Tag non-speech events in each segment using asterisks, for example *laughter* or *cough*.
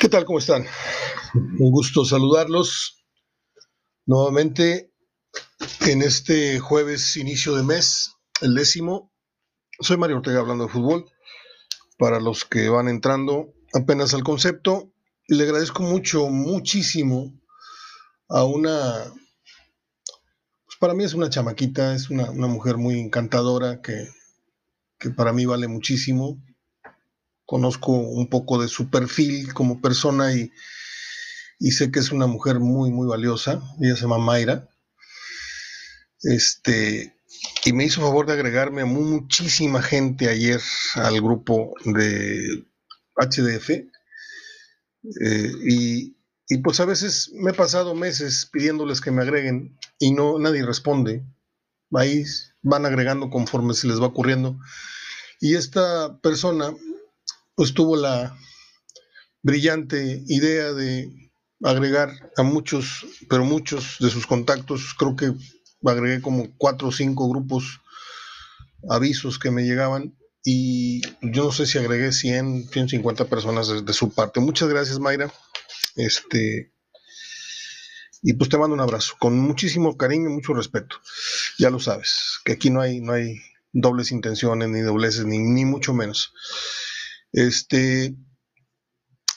¿Qué tal? ¿Cómo están? Un gusto saludarlos nuevamente en este jueves inicio de mes, el décimo. Soy Mario Ortega hablando de fútbol. Para los que van entrando apenas al concepto, le agradezco mucho, muchísimo a una, pues para mí es una chamaquita, es una, una mujer muy encantadora que, que para mí vale muchísimo conozco un poco de su perfil como persona y, sé que es una mujer muy, muy valiosa. Ella se llama Mayra. Este, y me hizo favor de agregarme a muchísima gente ayer al grupo de HDF. Eh, y, y, pues a veces me he pasado meses pidiéndoles que me agreguen y no nadie responde. Ahí van agregando conforme se les va ocurriendo. Y esta persona pues tuvo la brillante idea de agregar a muchos, pero muchos de sus contactos, creo que agregué como cuatro o cinco grupos, avisos que me llegaban y yo no sé si agregué 100, 150 personas de, su parte. Muchas gracias, Mayra. Este, y pues te mando un abrazo, con muchísimo cariño y mucho respeto. Ya lo sabes, que aquí no hay, no hay dobles intenciones, ni dobleces, ni, ni mucho menos. Este,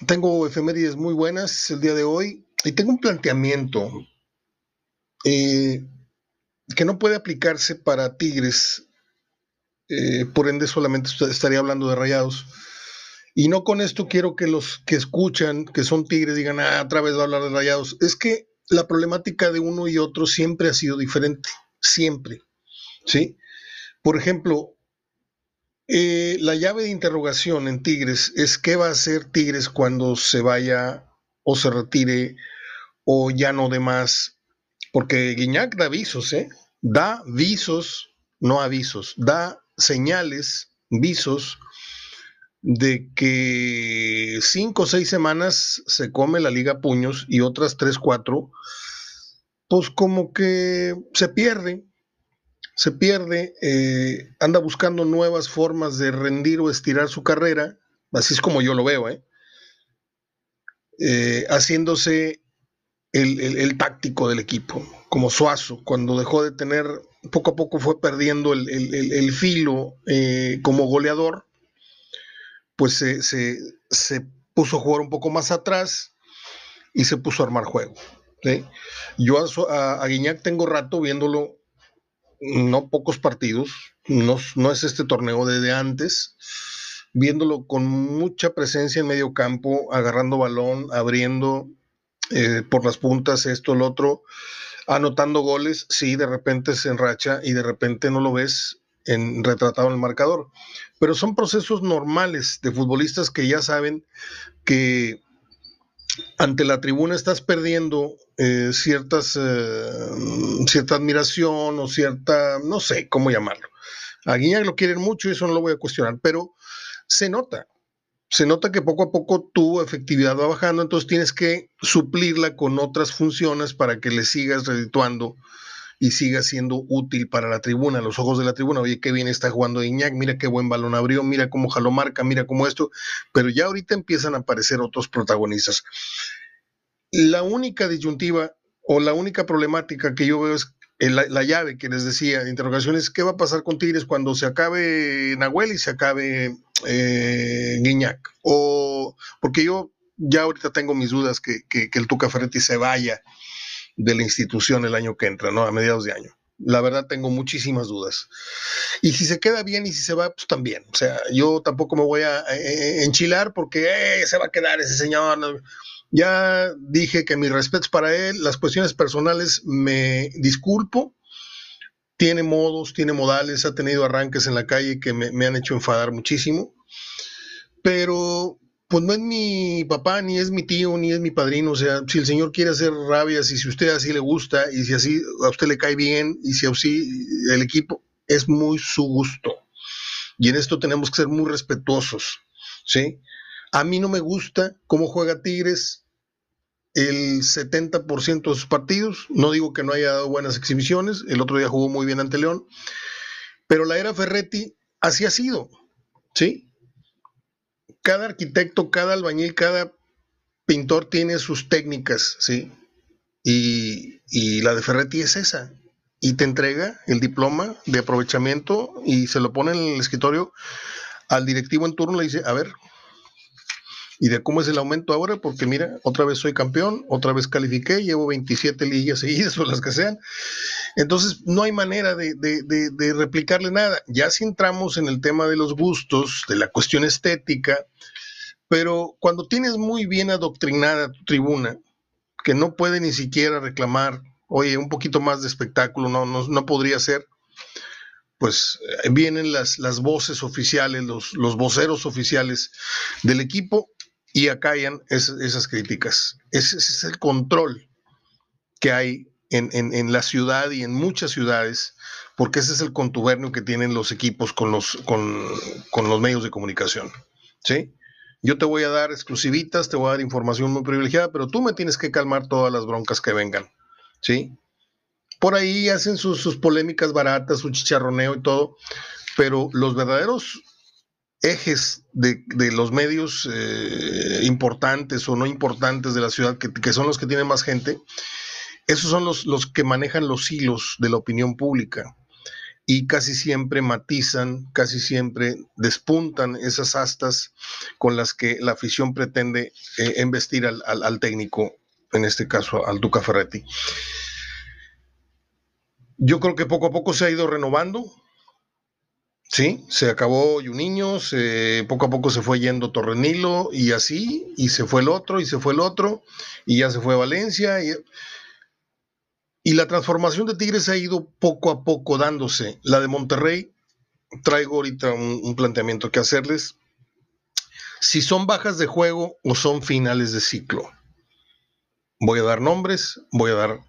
tengo efemérides muy buenas el día de hoy y tengo un planteamiento eh, que no puede aplicarse para Tigres, eh, por ende solamente estaría hablando de rayados. Y no con esto quiero que los que escuchan, que son Tigres, digan, ah, otra vez va a hablar de rayados. Es que la problemática de uno y otro siempre ha sido diferente, siempre. ¿Sí? Por ejemplo, eh, la llave de interrogación en Tigres es qué va a hacer Tigres cuando se vaya o se retire o ya no de más. Porque Guiñac da avisos, ¿eh? Da visos, no avisos, da señales, visos de que cinco o seis semanas se come la liga puños y otras tres, cuatro, pues como que se pierde, se pierde, eh, anda buscando nuevas formas de rendir o estirar su carrera, así es como yo lo veo, ¿eh? Eh, haciéndose el, táctico del equipo, como Suazo, cuando dejó de tener, poco a poco fue perdiendo el, filo como goleador, pues se, puso a jugar un poco más atrás y se puso a armar juego. Yo a, a Guiñac tengo rato viéndolo no pocos partidos, no, no es este torneo de, antes, viéndolo con mucha presencia en medio campo, agarrando balón, abriendo eh, por las puntas, esto, el otro, anotando goles, sí, de repente se enracha y de repente no lo ves en, retratado en el marcador. Pero son procesos normales de futbolistas que ya saben que ante la tribuna estás perdiendo eh, ciertas, eh, cierta admiración o cierta, no sé cómo llamarlo. A Guiñac lo quieren mucho y eso no lo voy a cuestionar, pero se nota, se nota que poco a poco tu efectividad va bajando, entonces tienes que suplirla con otras funciones para que le sigas redituando y siga siendo útil para la tribuna, los ojos de la tribuna. Oye, qué bien está jugando Iñak, mira qué buen balón abrió, mira cómo jaló marca, mira cómo esto, pero ya ahorita empiezan a aparecer otros protagonistas. La única disyuntiva o la única problemática que yo veo es la, llave que les decía, interrogaciones, ¿qué va a pasar con Tigres cuando se acabe Nahuel y se acabe eh? O porque yo ya ahorita tengo mis dudas que, que, que el Tuca Ferretti se vaya de la institución el año que entra, ¿no? A mediados de año. La verdad tengo muchísimas dudas. Y si se queda bien y si se va, pues también. O sea, yo tampoco me voy a eh, eh, enchilar porque eh, se va a quedar ese señor. Ya dije que mis respetos para él, las cuestiones personales me disculpo. Tiene modos, tiene modales, ha tenido arranques en la calle que me, me han hecho enfadar muchísimo. Pero pues no es mi papá, ni es mi tío, ni es mi padrino. O sea, si el señor quiere hacer rabias y si usted así le gusta y si así a usted le cae bien y si así el equipo, es muy su gusto. Y en esto tenemos que ser muy respetuosos, ¿sí? A mí no me gusta cómo juega Tigres el 70% de sus partidos. No digo que no haya dado buenas exhibiciones. El otro día jugó muy bien ante León. Pero la era Ferretti así ha sido, ¿sí? Cada arquitecto, cada albañil, cada pintor tiene sus técnicas, ¿sí? Y, la de Ferretti es esa. Y te entrega el diploma de aprovechamiento y se lo pone en el escritorio al directivo en turno, le dice, a ver, ¿y de cómo es el aumento ahora? Porque mira, otra vez soy campeón, otra vez califiqué, llevo 27 ligas seguidas *laughs* o las que sean. Entonces, no hay manera de, de replicarle nada. Ya si entramos en el tema de los gustos, de la cuestión estética, pero cuando tienes muy bien adoctrinada tu tribuna, que no puede ni siquiera reclamar, oye, un poquito más de espectáculo, no, no, podría ser, pues eh, vienen las, las voces oficiales, los, los voceros oficiales del equipo y acallan esas críticas. Ese, es el control que hay en, en, la ciudad y en muchas ciudades, porque ese es el contubernio que tienen los equipos con los, con, con los medios de comunicación. ¿sí? Yo te voy a dar exclusivitas, te voy a dar información muy privilegiada, pero tú me tienes que calmar todas las broncas que vengan, ¿sí? Por ahí hacen sus, polémicas baratas, su chicharroneo y todo, pero los verdaderos ejes de, los medios eh, importantes o no importantes de la ciudad, que, son los que tienen más gente, esos son los, los que manejan los hilos de la opinión pública y casi siempre matizan, casi siempre despuntan esas astas con las que la afición pretende eh, embestir al, técnico, en este caso al Duca Ferretti. Yo creo que poco a poco se ha ido renovando. Sí, se acabó Yuniños, poco a poco se fue yendo Torrenilo y así, y se fue el otro, y se fue el otro, y ya se fue Valencia. Y, y la transformación de Tigres ha ido poco a poco dándose. La de Monterrey, traigo ahorita un, planteamiento que hacerles. Si son bajas de juego o son finales de ciclo. Voy a dar nombres, voy a dar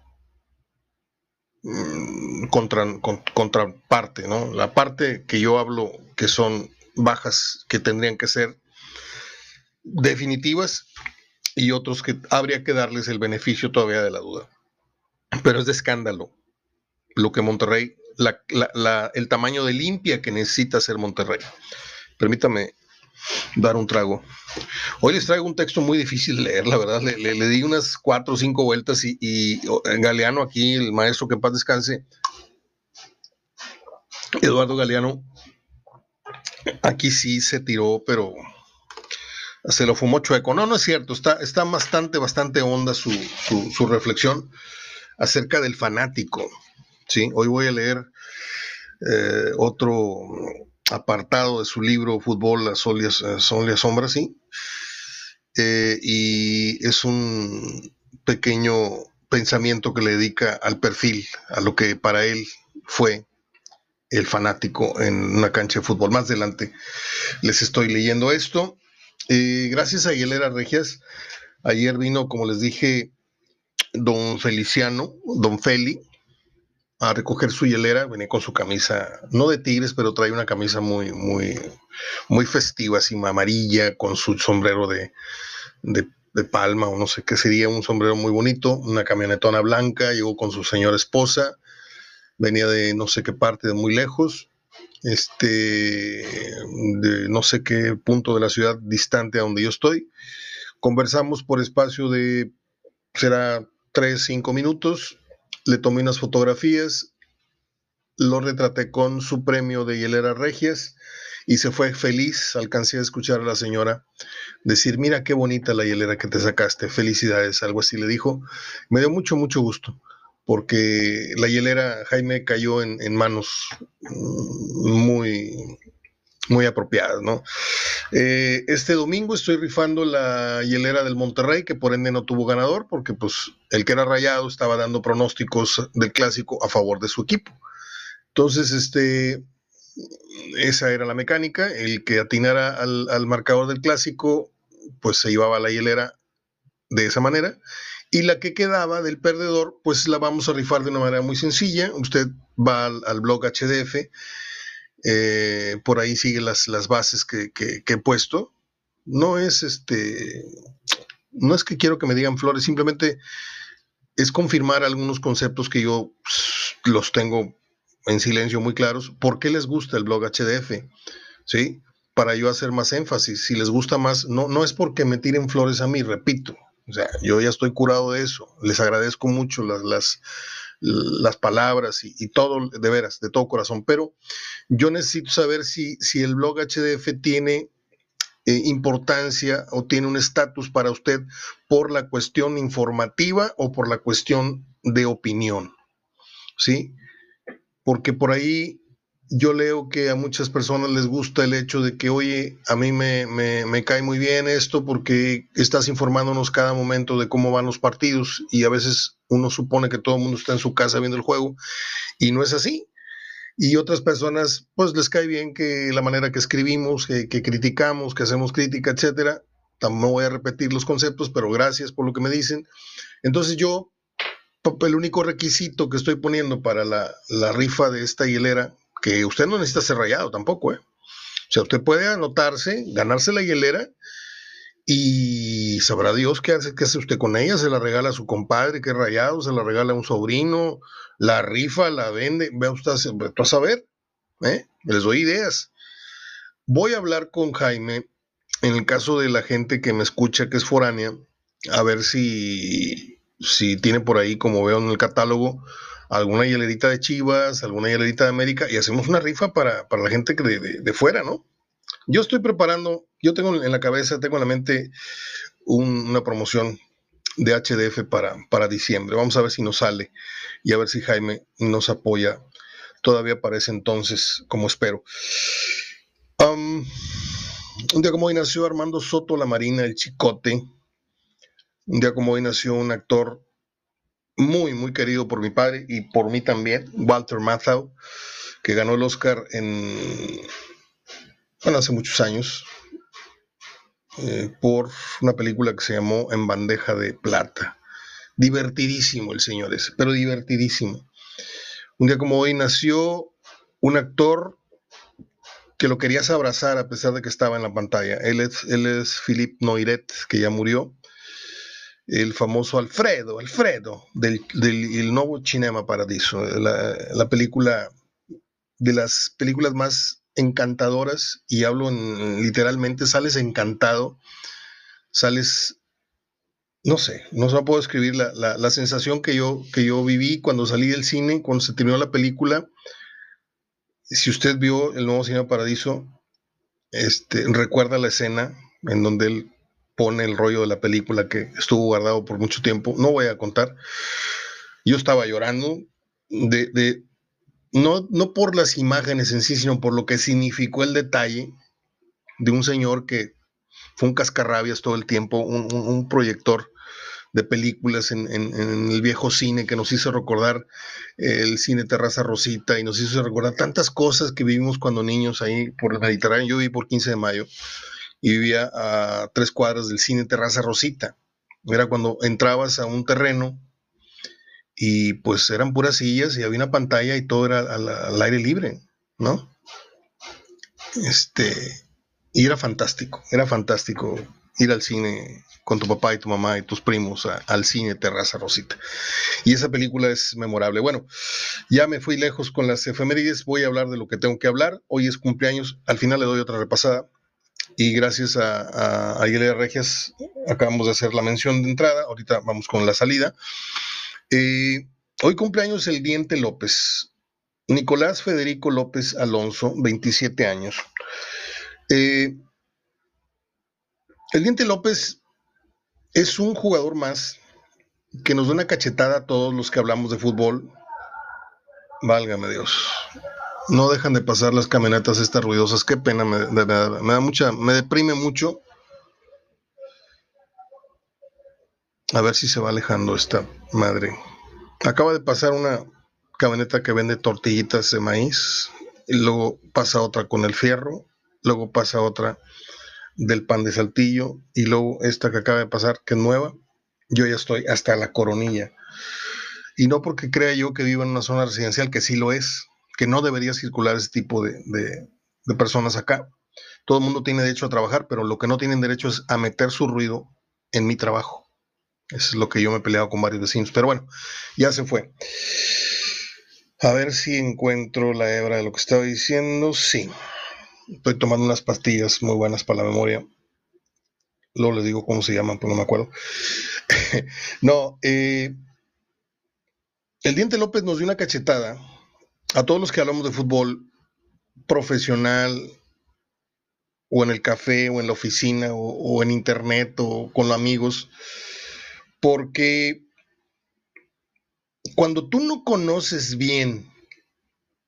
mm, contra, contraparte, ¿no? La parte que yo hablo que son bajas que tendrían que ser definitivas y otros que habría que darles el beneficio todavía de la duda pero es de escándalo lo que Monterrey, el tamaño de limpia que necesita ser Monterrey. Permítame dar un trago. Hoy les traigo un texto muy difícil de leer, la verdad. Le, di unas cuatro o cinco vueltas y, y, Galeano aquí, el maestro que en paz descanse, Eduardo Galeano, aquí sí se tiró, pero se lo fumó chueco. No, no es cierto, está, está bastante, bastante honda su, su, su reflexión acerca del fanático. ¿sí? Hoy voy a leer eh, otro apartado de su libro Fútbol, las son las sombras, ¿sí? Eh, y es un pequeño pensamiento que le dedica al perfil, a lo que para él fue el fanático en una cancha de fútbol. Más adelante les estoy leyendo esto. Eh, gracias a Hielera Regias, ayer vino, como les dije, don Feliciano, don Feli, a recoger su hielera, venía con su camisa, no de tigres, pero trae una camisa muy, muy, muy festiva, así amarilla, con su sombrero de, de, palma, o no sé qué sería, un sombrero muy bonito, una camionetona blanca, llegó con su señora esposa, venía de no sé qué parte, de muy lejos, este, de no sé qué punto de la ciudad distante a donde yo estoy. Conversamos por espacio de, será tres, cinco minutos, le tomé unas fotografías, lo retraté con su premio de Hielera Regias y se fue feliz. Alcancé a escuchar a la señora decir, mira qué bonita la hielera que te sacaste, felicidades, algo así le dijo. Me dio mucho, mucho gusto, porque la hielera Jaime cayó en, en manos muy, muy apropiadas, ¿no? Eh, este domingo estoy rifando la hielera del Monterrey, que por ende no tuvo ganador, porque pues el que era rayado estaba dando pronósticos del clásico a favor de su equipo. Entonces, este, esa era la mecánica, el que atinara al, al marcador del clásico, pues se llevaba la hielera de esa manera. Y la que quedaba del perdedor, pues la vamos a rifar de una manera muy sencilla. Usted va al, al blog HDF eh, por ahí sigue las, las bases que, he puesto. No es este, no es que quiero que me digan flores, simplemente es confirmar algunos conceptos que yo pues, los tengo en silencio muy claros. ¿Por qué les gusta el blog HDF? ¿Sí? Para yo hacer más énfasis. Si les gusta más, no, no es porque me tiren flores a mí, repito, O sea, yo ya estoy curado de eso. Les agradezco mucho las, las, las palabras y, todo, de veras, de todo corazón. Pero yo necesito saber si, si el blog HDF tiene eh, importancia o tiene un estatus para usted por la cuestión informativa o por la cuestión de opinión. ¿Sí? Porque por ahí yo leo que a muchas personas les gusta el hecho de que, oye, a mí me, me, cae muy bien esto porque estás informándonos cada momento de cómo van los partidos y a veces uno supone que todo el mundo está en su casa viendo el juego y no es así. Y otras personas, pues les cae bien que la manera que escribimos, que, criticamos, que hacemos crítica, etcétera. No voy a repetir los conceptos, pero gracias por lo que me dicen. Entonces yo, el único requisito que estoy poniendo para la, la rifa de esta hielera que usted no necesita ser rayado tampoco, ¿eh? O sea, usted puede anotarse, ganarse la hielera y sabrá Dios qué hace, qué hace usted con ella. Se la regala a su compadre que rayado, se la regala a un sobrino, la rifa, la vende. Vea usted, a saber, ¿eh? Les doy ideas. Voy a hablar con Jaime en el caso de la gente que me escucha que es foránea, a ver si, si tiene por ahí, como veo en el catálogo, alguna hielerita de Chivas, alguna hielerita de América y hacemos una rifa para, la gente de, de, fuera, ¿no? Yo estoy preparando, yo tengo en la cabeza, tengo en la mente una promoción de HDF para, para diciembre. Vamos a ver si nos sale y a ver si Jaime nos apoya todavía para ese entonces, como espero. un día como hoy nació Armando Soto La Marina, el Chicote. Un día como hoy nació un actor muy, muy querido por mi padre y por mí también, Walter Matthau, que ganó el Oscar en, bueno, hace muchos años, eh, por una película que se llamó En bandeja de plata. Divertidísimo el señor ese, pero divertidísimo. Un día como hoy nació un actor que lo querías abrazar a pesar de que estaba en la pantalla. Él es, él es Philippe Noiret, que ya murió el famoso Alfredo, Alfredo, del, del nuevo Cinema Paradiso, la, película de las películas más encantadoras, y hablo literalmente, sales encantado, sales, no sé, no se puedo escribir la, la, sensación que yo, que yo viví cuando salí del cine, cuando se terminó la película. Si usted vio el nuevo Cinema Paradiso, este, recuerda la escena en donde él pone el rollo de la película que estuvo guardado por mucho tiempo. No voy a contar. Yo estaba llorando de, no, no por las imágenes en sí, sino por lo que significó el detalle de un señor que fue un cascarrabias todo el tiempo, un, proyector de películas en, el viejo cine que nos hizo recordar el cine Terraza Rosita y nos hizo recordar tantas cosas que vivimos cuando niños ahí por el Mediterráneo. Yo viví por 15 de mayo y vivía a tres cuadras del cine Terraza Rosita. Era cuando entrabas a un terreno y pues eran puras sillas y había una pantalla y todo era al, aire libre, ¿no? Este, y era fantástico, era fantástico ir al cine con tu papá y tu mamá y tus primos al cine Terraza Rosita. Y esa película es memorable. Bueno, ya me fui lejos con las efemérides, voy a hablar de lo que tengo que hablar. Hoy es cumpleaños, al final le doy otra repasada y gracias a, a, Regias acabamos de hacer la mención de entrada, ahorita vamos con la salida. Eh, hoy cumpleaños el Diente López, Nicolás Federico López Alonso, 27 años. Eh, el Diente López es un jugador más que nos da una cachetada a todos los que hablamos de fútbol. Válgame Dios no dejan de pasar las camionetas estas ruidosas. Qué pena, me, da mucha, me deprime mucho. A ver si se va alejando esta madre. Acaba de pasar una camioneta que vende tortillitas de maíz, y luego pasa otra con el fierro, luego pasa otra del pan de saltillo, y luego esta que acaba de pasar, que es nueva. Yo ya estoy hasta la coronilla. Y no porque crea yo que vivo en una zona residencial, que sí lo es, que no debería circular ese tipo de, personas acá. Todo el mundo tiene derecho a trabajar, pero lo que no tienen derecho es a meter su ruido en mi trabajo. Eso es lo que yo me he peleado con varios vecinos. Pero bueno, ya se fue. A ver si encuentro la hebra de lo que estaba diciendo. Sí. Estoy tomando unas pastillas muy buenas para la memoria. Luego les digo cómo se llaman, pero no me acuerdo. *laughs* no, eh, el Diente López nos dio una cachetada a todos los que hablamos de fútbol profesional o en el café o en la oficina o, o en internet o con los amigos, porque cuando tú no conoces bien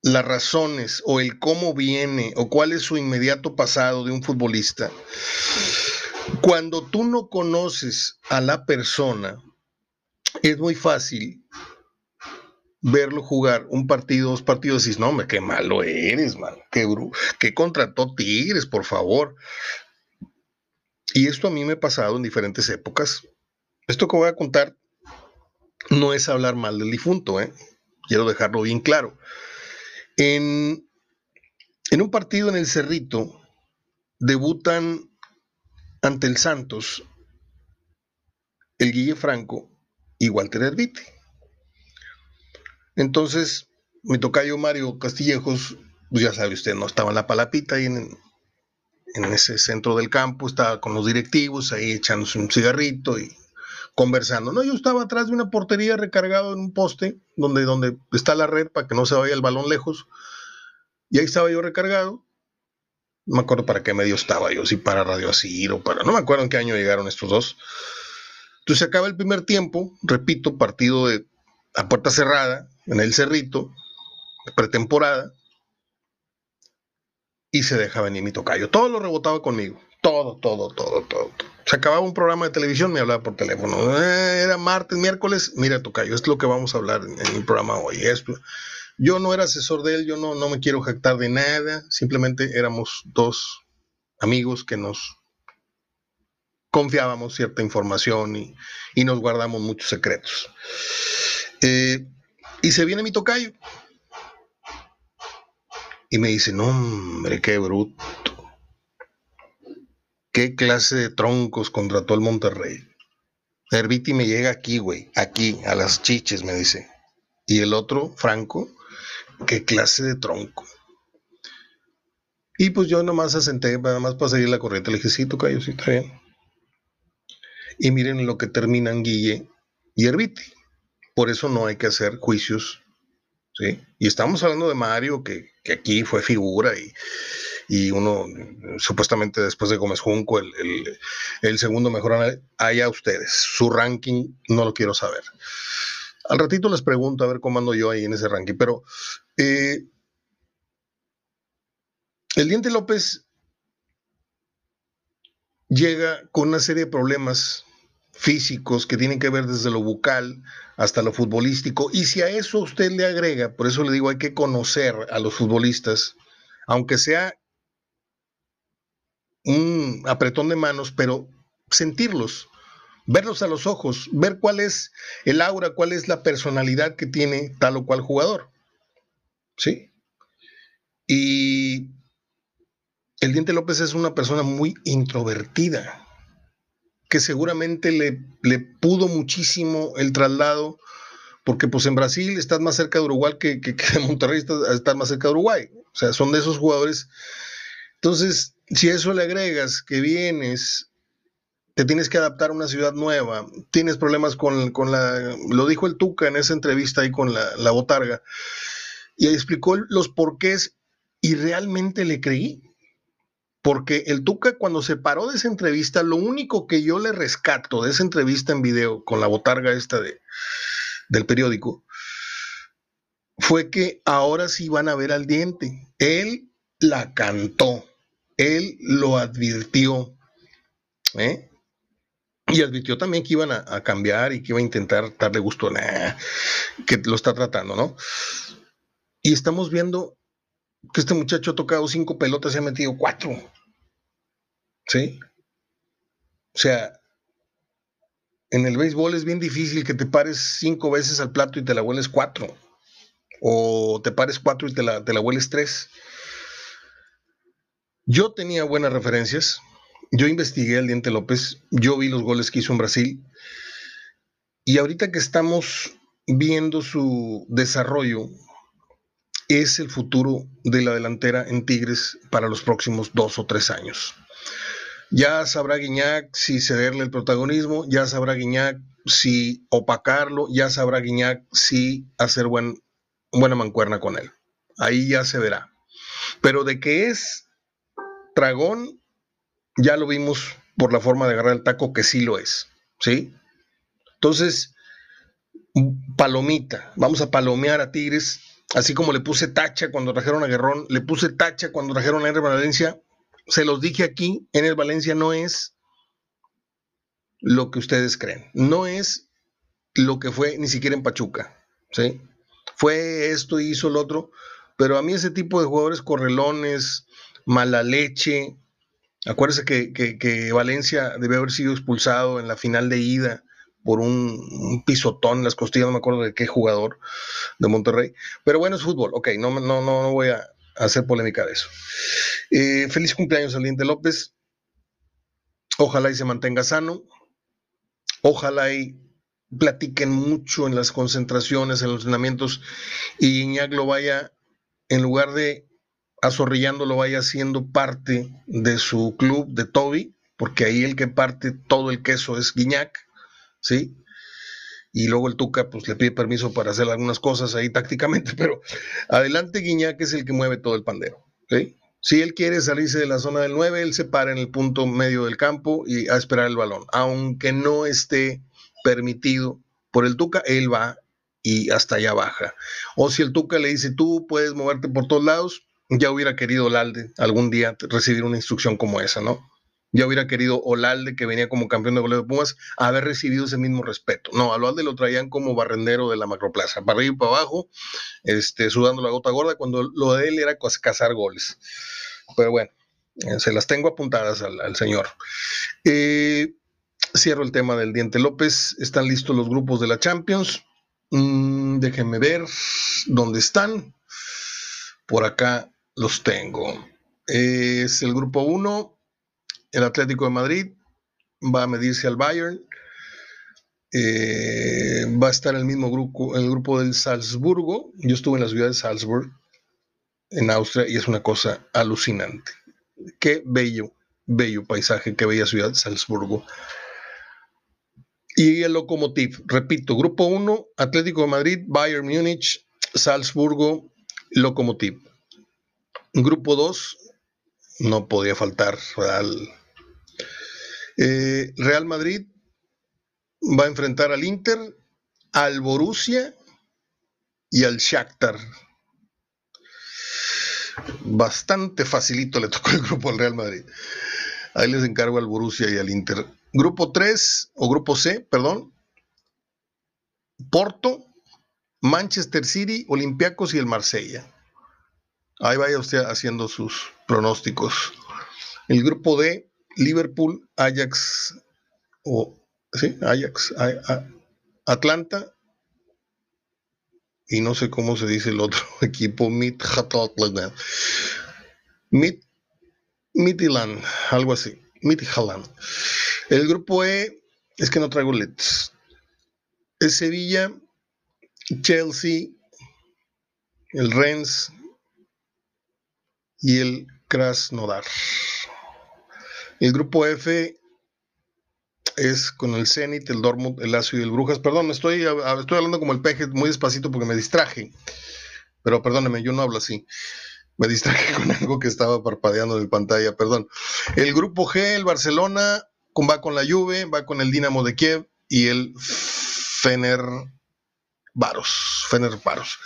las razones o el cómo viene o cuál es su inmediato pasado de un futbolista, cuando tú no conoces a la persona, es muy fácil verlo jugar un partido, dos partidos, y dices, no, qué malo eres, man, qué, qué contrató Tigres, por favor. Y esto a mí me ha pasado en diferentes épocas. Esto que voy a contar no es hablar mal del difunto, ¿eh? quiero dejarlo bien claro. En, un partido en el Cerrito debutan ante el Santos el Guille Franco y Walter Herbite. Entonces, mi tocayo Mario Castillejos, pues ya sabe usted, no estaba en la palapita ahí en ese centro del campo, estaba con los directivos ahí echándose un cigarrito y conversando. No, yo estaba atrás de una portería recargado en un poste donde, donde está la red para que no se vaya el balón lejos. Y ahí estaba yo recargado. No me acuerdo para qué medio estaba yo, si para Radio Asir o para. No me acuerdo en qué año llegaron estos dos. Entonces acaba el primer tiempo, repito, partido de a puerta cerrada, en el Cerrito, pretemporada, y se deja venir mi tocayo. Todo lo rebotaba conmigo. Todo, todo, todo, todo. Se acababa un programa de televisión, me hablaba por teléfono. Eh, era martes, miércoles. Mira, Tocayo, es lo que vamos a hablar en, el programa hoy. Yo no era asesor de él, yo no, no me quiero jactar de nada. Simplemente éramos dos amigos que nos confiábamos cierta información y, nos guardamos muchos secretos. Eh, y se viene mi tocayo. Y me dice, no, hombre, qué bruto ¿Qué clase de troncos contrató el Monterrey? Herbiti me llega aquí, güey, aquí, a las chiches, me dice. Y el otro, Franco, ¿qué clase de tronco? Y pues yo nomás asenté, nada más para seguir la corriente. Le dije, sí, tocayo, sí, está bien. Y miren lo que terminan Guille y Herbiti. Por eso no hay que hacer juicios. ¿sí? Y estamos hablando de Mario, que, que aquí fue figura y, y uno, supuestamente después de Gómez Junco, el, segundo mejor, allá ustedes. Su ranking no lo quiero saber. Al ratito les pregunto a ver cómo ando yo ahí en ese ranking, pero eh, el Diente López llega con una serie de problemas físicos que tienen que ver desde lo bucal hasta lo futbolístico. Y si a eso usted le agrega, por eso le digo, hay que conocer a los futbolistas, aunque sea un apretón de manos, pero sentirlos, verlos a los ojos, ver cuál es el aura, cuál es la personalidad que tiene tal o cual jugador. ¿Sí? Y el Diente López es una persona muy introvertida, que seguramente le, le pudo muchísimo el traslado, porque pues en Brasil estás más cerca de Uruguay que, que, que Monterrey estás más cerca de Uruguay. O sea, son de esos jugadores. Entonces, si eso le agregas que vienes, te tienes que adaptar a una ciudad nueva, tienes problemas con, la, lo dijo el Tuca en esa entrevista ahí con la, la botarga, y explicó los porqués y realmente le creí. Porque el Tuca cuando se paró de esa entrevista, lo único que yo le rescato de esa entrevista en video con la botarga esta de, del periódico, fue que ahora sí van a ver al diente. Él la cantó él lo advirtió. ¿eh? Y advirtió también que iban a, cambiar y que iba a intentar darle gusto, a que lo está tratando, ¿no? Y estamos viendo que este muchacho ha tocado cinco pelotas y ha metido cuatro. ¿Sí? O sea, en el béisbol es bien difícil que te pares cinco veces al plato y te la hueles cuatro. O te pares cuatro y te la, te la hueles tres. Yo tenía buenas referencias. Yo investigué al Diente López. Yo vi los goles que hizo en Brasil. Y ahorita que estamos viendo su desarrollo, es el futuro de la delantera en Tigres para los próximos dos o tres años. Ya sabrá Guiñac si cederle el protagonismo, ya sabrá Guiñac si opacarlo, ya sabrá Guiñac si hacer buen, buena mancuerna con él. Ahí ya se verá. Pero de que es dragón, ya lo vimos por la forma de agarrar el taco que sí lo es. ¿Sí? Entonces, palomita, vamos a palomear a Tigres, así como le puse tacha cuando trajeron a Guerrón, le puse tacha cuando trajeron a Ener Valencia, se los dije aquí, Ener Valencia no es lo que ustedes creen, no es lo que fue ni siquiera en Pachuca, ¿sí? Fue esto y hizo lo otro, pero a mí ese tipo de jugadores correlones, mala leche, acuérdense que, que Valencia debe haber sido expulsado en la final de ida, por un, pisotón en las costillas, no me acuerdo de qué jugador de Monterrey. Pero bueno, es fútbol, ok, no, no, no, no voy a hacer polémica de eso. Eh, feliz cumpleaños al López. Ojalá y se mantenga sano. Ojalá y platiquen mucho en las concentraciones, en los entrenamientos, y Iñak lo vaya, en lugar de azorrillando, lo vaya haciendo parte de su club de Toby, porque ahí el que parte todo el queso es Guiñac ¿sí? Y luego el Tuca pues le pide permiso para hacer algunas cosas ahí tácticamente, *laughs* pero adelante Guiñac es el que mueve todo el pandero, ¿sí? Si él quiere salirse de la zona del 9, él se para en el punto medio del campo y a esperar el balón. Aunque no esté permitido por el Tuca, él va y hasta allá baja. O si el Tuca le dice, tú puedes moverte por todos lados, ya hubiera querido Lalde algún día recibir una instrucción como esa, ¿no? Ya hubiera querido Olalde, que venía como campeón de goleo de Pumas, haber recibido ese mismo respeto. No, a Olalde lo traían como barrendero de la macroplaza, para arriba y para abajo, este, sudando la gota gorda, cuando lo de él era cazar goles. Pero bueno, eh, se las tengo apuntadas al, señor. Eh, cierro el tema del Diente López. Están listos los grupos de la Champions. Mm, déjenme ver dónde están. Por acá los tengo. Es el grupo 1 el Atlético de Madrid va a medirse al Bayern. Eh, va a estar el mismo grupo, el grupo del Salzburgo. Yo estuve en la ciudad de Salzburg, en Austria, y es una cosa alucinante. Qué bello, bello paisaje, qué bella ciudad, Salzburgo. Y el Lokomotiv, repito, grupo 1, Atlético de Madrid, Bayern Múnich, Salzburgo, Lokomotiv. Grupo 2, no podía faltar Real eh, Real Madrid va a enfrentar al Inter, al Borussia y al Shakhtar. Bastante facilito le tocó el grupo al Real Madrid. Ahí les encargo al Borussia y al Inter. Grupo 3 o grupo C, perdón. Porto, Manchester City, Olympiacos y el Marsella. Ahí vaya usted haciendo sus pronósticos. El grupo D, Liverpool, Ajax, o sí, Ajax, Atlanta, y no sé cómo se dice el otro *laughs* equipo, Mid Mid Midland, algo así, Midland. El grupo E es que no traigo LEDs. Es Sevilla, Chelsea, el Rennes y el Krasnodar. El grupo F es con el Zenit, el Dortmund, el Lazio y el Brujas. Perdón, estoy, estoy hablando como el peje muy despacito porque me distraje. Pero perdóneme, yo no hablo así. Me distraje *laughs* con algo que estaba parpadeando en pantalla, perdón. El grupo G, el Barcelona, va con la Juve, va con el Dinamo de Kiev y el Fener Varos. Fener Varos.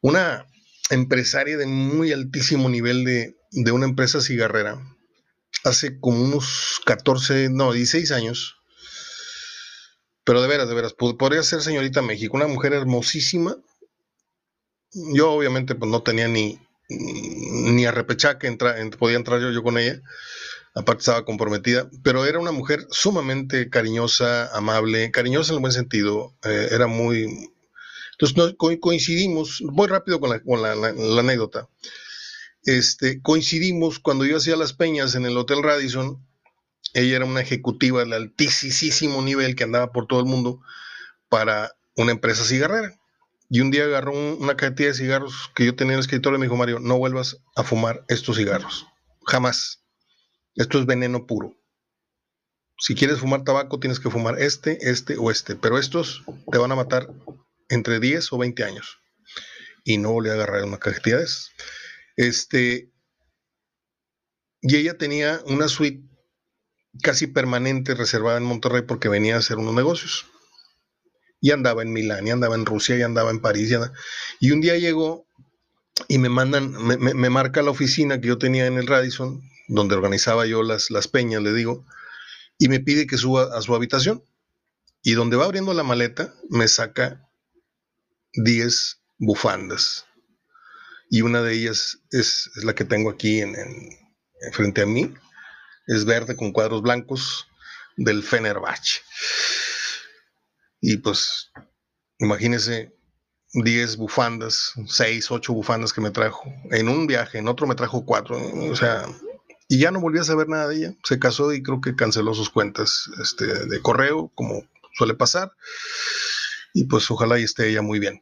Una empresaria de muy altísimo nivel de, de una empresa cigarrera hace como unos 14, no, 16 años. Pero de veras, de veras, podría ser señorita México, una mujer hermosísima. Yo obviamente pues no tenía ni, ni a repechaje, podía entrar yo, yo con ella. Aparte estaba comprometida, pero era una mujer sumamente cariñosa, amable, cariñosa en el buen sentido. Eh, era muy... Entonces coincidimos, voy rápido con la anécdota este, coincidimos cuando yo hacía las peñas en el Hotel Radisson. Ella era una ejecutiva de altísimo nivel que andaba por todo el mundo para una empresa cigarrera. Y un día agarró una cantidad de cigarros que yo tenía en el escritorio y me dijo, Mario, no vuelvas a fumar estos cigarros. Jamás. Esto es veneno puro. Si quieres fumar tabaco, tienes que fumar este, este o este. Pero estos te van a matar entre 10 o 20 años. Y no le agarrar una cajetilla de Este. Y ella tenía una suite casi permanente reservada en Monterrey porque venía a hacer unos negocios. Y andaba en Milán, y andaba en Rusia, y andaba en París. Y, y un día llegó y me mandan, me, me, marca la oficina que yo tenía en el Radisson, donde organizaba yo las, las peñas, le digo, y me pide que suba a su habitación. Y donde va abriendo la maleta, me saca 10 bufandas. Y una de ellas es, la que tengo aquí en, frente a mí. Es verde con cuadros blancos del Fenerbahce. Y pues, imagínese 10 bufandas, 6, 8 bufandas que me trajo. En un viaje, en otro me trajo 4. O sea, y ya no volví a saber nada de ella. Se casó y creo que canceló sus cuentas este, de correo, como suele pasar. Y pues ojalá y esté ella muy bien.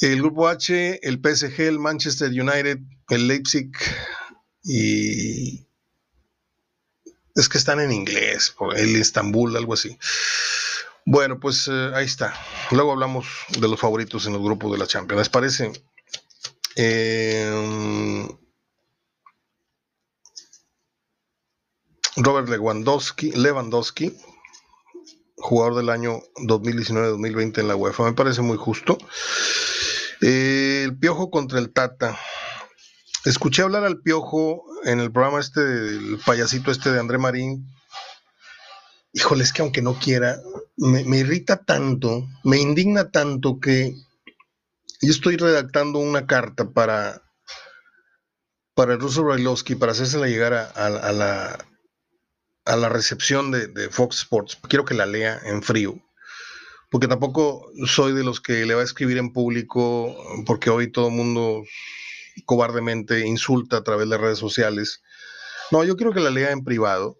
El grupo H, el PSG, el Manchester United, el Leipzig y es que están en inglés, el Istanbul, algo así. Bueno, pues eh, ahí está. Luego hablamos de los favoritos en los grupos de la Champions. ¿Les parece? Em, Robert Lewandowski, Lewandowski, jugador del año 2019-2020 en la UEFA. Me parece muy justo. Eh, el Piojo contra el Tata. Escuché hablar al Piojo en el programa este del payasito este de André Marín híjole, es que aunque no quiera, me, irrita tanto, me indigna tanto que yo estoy redactando una carta para, para el ruso Brailovsky, para hacérsela llegar a, la, a la recepción de, Fox Sports. Quiero que la lea en frío, porque tampoco soy de los que le va a escribir en público, porque hoy todo el mundo cobardemente insulta a través de redes sociales. No, yo quiero que la lea en privado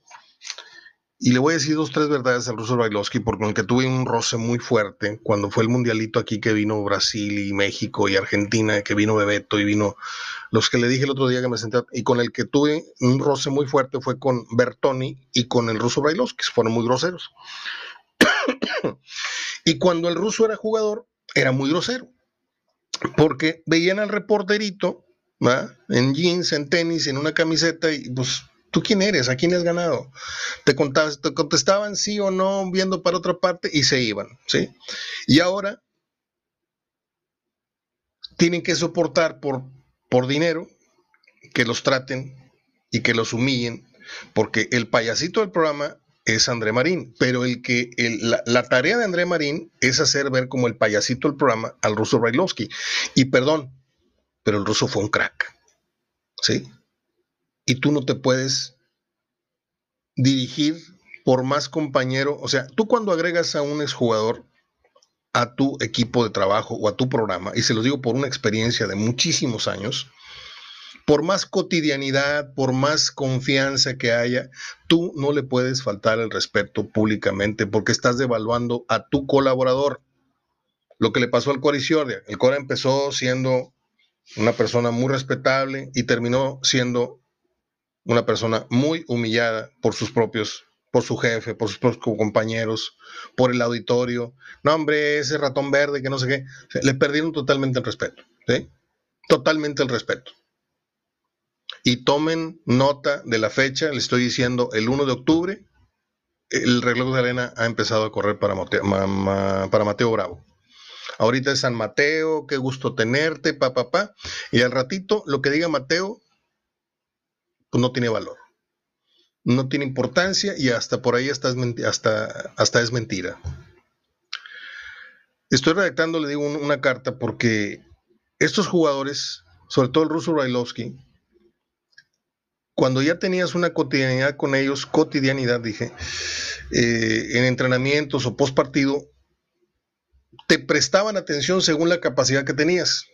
y le voy a decir dos, tres verdades al ruso Bailovsky, porque con el que tuve un roce muy fuerte cuando fue el mundialito aquí que vino Brasil y México y Argentina, que vino Bebeto y vino los que le dije el otro día que me senté, y con el que tuve un roce muy fuerte fue con Bertoni y con el ruso Bailovsky, fueron muy groseros. *coughs* y cuando el ruso era jugador, era muy grosero, porque veían al reporterito, en jeans, en tenis, en una camiseta, y pues ¿Tú quién eres? ¿A quién has ganado? Te, te contestaban sí o no, viendo para otra parte y se iban, ¿sí? Y ahora tienen que soportar por, por dinero que los traten y que los humillen, porque el payasito del programa es André Marín, pero el que la, la, tarea de André Marín es hacer ver como el payasito del programa al ruso Brailovsky. Y perdón, pero el ruso fue un crack, ¿sí? Y tú no te puedes dirigir por más compañero. O sea, tú cuando agregas a un exjugador a tu equipo de trabajo o a tu programa, y se los digo por una experiencia de muchísimos años, por más cotidianidad, por más confianza que haya, tú no le puedes faltar el respeto públicamente porque estás devaluando a tu colaborador. Lo que le pasó al Coriciordia. El Cora empezó siendo una persona muy respetable y terminó siendo una persona muy humillada por sus propios, por su jefe, por sus propios compañeros, por el auditorio. No, hombre, ese ratón verde que no sé qué. le perdieron totalmente el respeto. ¿sí? Totalmente el respeto. Y tomen nota de la fecha, le estoy diciendo el 1 de octubre, el reloj de arena ha empezado a correr para Mateo, para Mateo Bravo. Ahorita es San Mateo, qué gusto tenerte, papá, pa, pa. Y al ratito, lo que diga Mateo, pues no tiene valor. No tiene importancia y hasta por ahí hasta es, hasta, hasta es mentira. Estoy redactando, le digo, una carta porque estos jugadores, sobre todo el ruso Brailovsky, cuando ya tenías una cotidianidad con ellos, cotidianidad, dije, eh, en entrenamientos o post partido, te prestaban atención según la capacidad que tenías.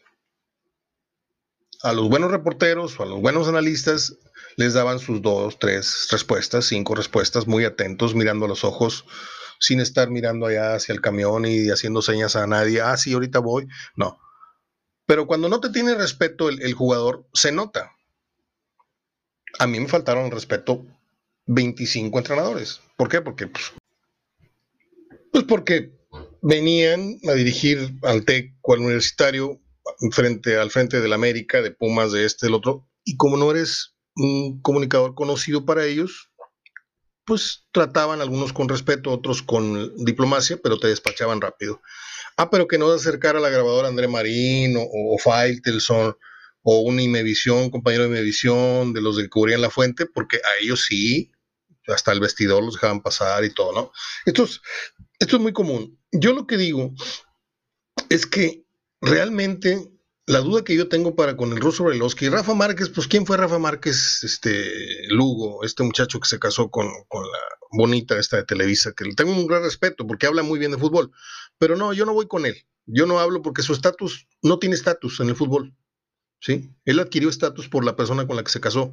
A los buenos reporteros o a los buenos analistas les daban sus dos, tres respuestas, cinco respuestas, muy atentos, mirando a los ojos, sin estar mirando allá hacia el camión y haciendo señas a nadie, ah, sí, ahorita voy, no. Pero cuando no te tiene respeto el, jugador, se nota. A mí me faltaron respeto 25 entrenadores. ¿Por qué? Porque, pues, pues porque venían a dirigir al TEC o al universitario frente, al frente del América, de Pumas, de este, del otro, y como no eres un comunicador conocido para ellos, pues trataban algunos con respeto, otros con diplomacia, pero te despachaban rápido. Ah, pero que no se acercara la grabadora André Marín o, o Faitelson o un Imevisión, compañero de Imevisión, de los que cubrían la fuente, porque a ellos sí, hasta el vestidor los dejaban pasar y todo, ¿no? Esto es, esto es muy común. Yo lo que digo es que realmente la duda que yo tengo para con el ruso Brailovsky, Rafa Márquez, pues ¿quién fue Rafa Márquez, este Lugo, este muchacho que se casó con, con, la bonita esta de Televisa, que le tengo un gran respeto porque habla muy bien de fútbol, pero no, yo no voy con él, yo no hablo porque su estatus no tiene estatus en el fútbol, ¿sí? Él adquirió estatus por la persona con la que se casó,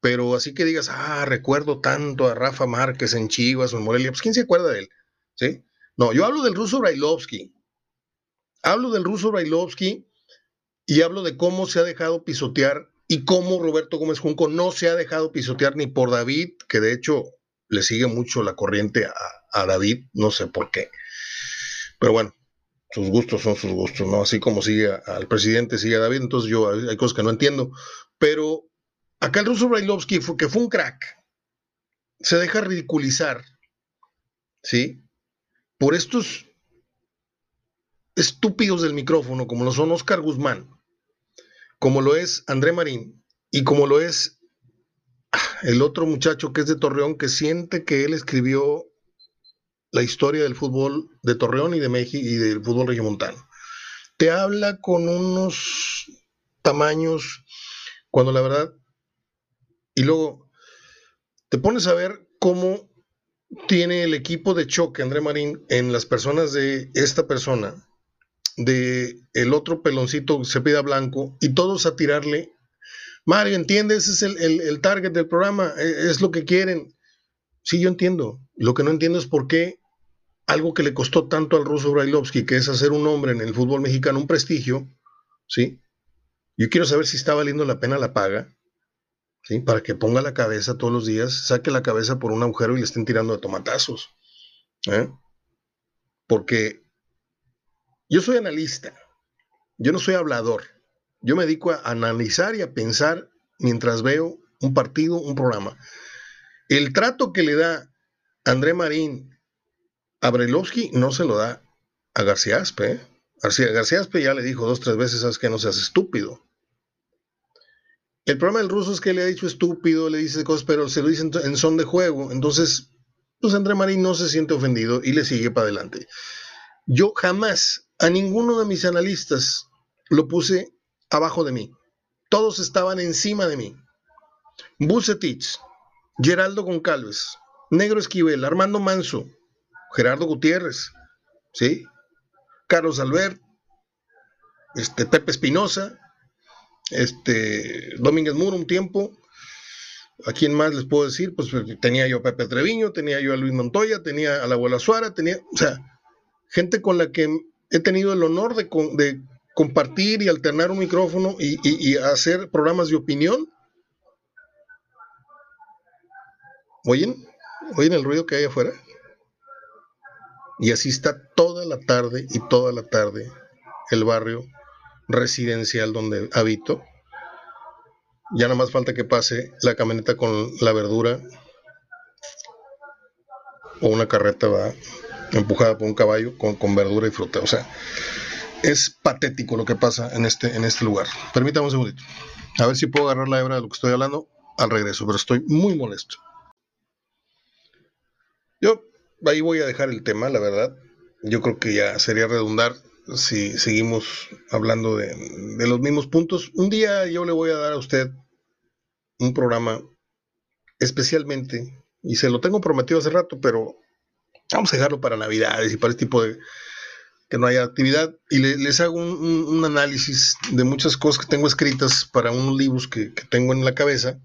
pero así que digas, ah, recuerdo tanto a Rafa Márquez en Chivas o en Morelia, pues ¿quién se acuerda de él? ¿Sí? No, yo hablo del ruso Brailovsky, hablo del ruso Brailovsky y hablo de cómo se ha dejado pisotear y cómo Roberto Gómez Junco no se ha dejado pisotear ni por David, que de hecho le sigue mucho la corriente a, David, no sé por qué. Pero bueno, sus gustos son sus gustos, ¿no? Así como sigue al presidente, sigue a David, entonces yo hay cosas que no entiendo. Pero acá el ruso Brailovsky, que fue un crack, se deja ridiculizar, ¿sí? Por estos estúpidos del micrófono, como lo son Oscar Guzmán, como lo es André Marín y como lo es el otro muchacho que es de Torreón, que siente que él escribió la historia del fútbol de Torreón y de México y del fútbol regiomontano. Te habla con unos tamaños cuando la verdad y luego te pones a ver cómo tiene el equipo de choque André Marín en las personas de esta persona de el otro peloncito Cepeda Blanco y todos a tirarle. Mario, entiende, ese es el, target del programa, e, es, lo que quieren. Sí, yo entiendo. Lo que no entiendo es por qué algo que le costó tanto al ruso Brailovsky, que es hacer un hombre en el fútbol mexicano, un prestigio, ¿sí? Yo quiero saber si está valiendo la pena la paga, ¿sí? Para que ponga la cabeza todos los días, saque la cabeza por un agujero y le estén tirando de tomatazos. ¿eh? Porque yo soy analista, yo no soy hablador. Yo me dedico a analizar y a pensar mientras veo un partido, un programa. El trato que le da André Marín a Brelovsky no se lo da a García Aspe. ¿eh? García, Aspe ya le dijo dos, tres veces, sabes que no seas estúpido. El problema del ruso es que le ha dicho estúpido, le dice cosas, pero se lo dice en son de juego. Entonces, pues André Marín no se siente ofendido y le sigue para adelante. Yo jamás a ninguno de mis analistas lo puse abajo de mí. Todos estaban encima de mí. Bucetich, Geraldo Goncalves, Negro Esquivel, Armando Manso, Gerardo Gutiérrez, ¿sí? Carlos Albert, este, Pepe Espinosa, este, Domínguez Muro un tiempo. ¿A quién más les puedo decir? Pues tenía yo a Pepe Treviño, tenía yo a Luis Montoya, tenía a la abuela Suara, tenía, o sea, gente con la que he tenido el honor de, compartir y alternar un micrófono y, hacer programas de opinión. ¿Oyen? ¿Oyen el ruido que hay afuera? Y así está toda la tarde y toda la tarde el barrio residencial donde habito. Ya nada más falta que pase la camioneta con la verdura o una carreta va empujada por un caballo con, con verdura y fruta. O sea, es patético lo que pasa en este, en este lugar. Permítame un segundito. A ver si puedo agarrar la hebra de lo que estoy hablando al regreso, pero estoy muy molesto. Yo ahí voy a dejar el tema, la verdad. Yo creo que ya sería redundar si seguimos hablando de, de los mismos puntos. Un día yo le voy a dar a usted un programa especialmente, y se lo tengo prometido hace rato, pero vamos a dejarlo para Navidades y para este tipo de que no haya actividad y les hago un, análisis de muchas cosas que tengo escritas para unos libros que, tengo en la cabeza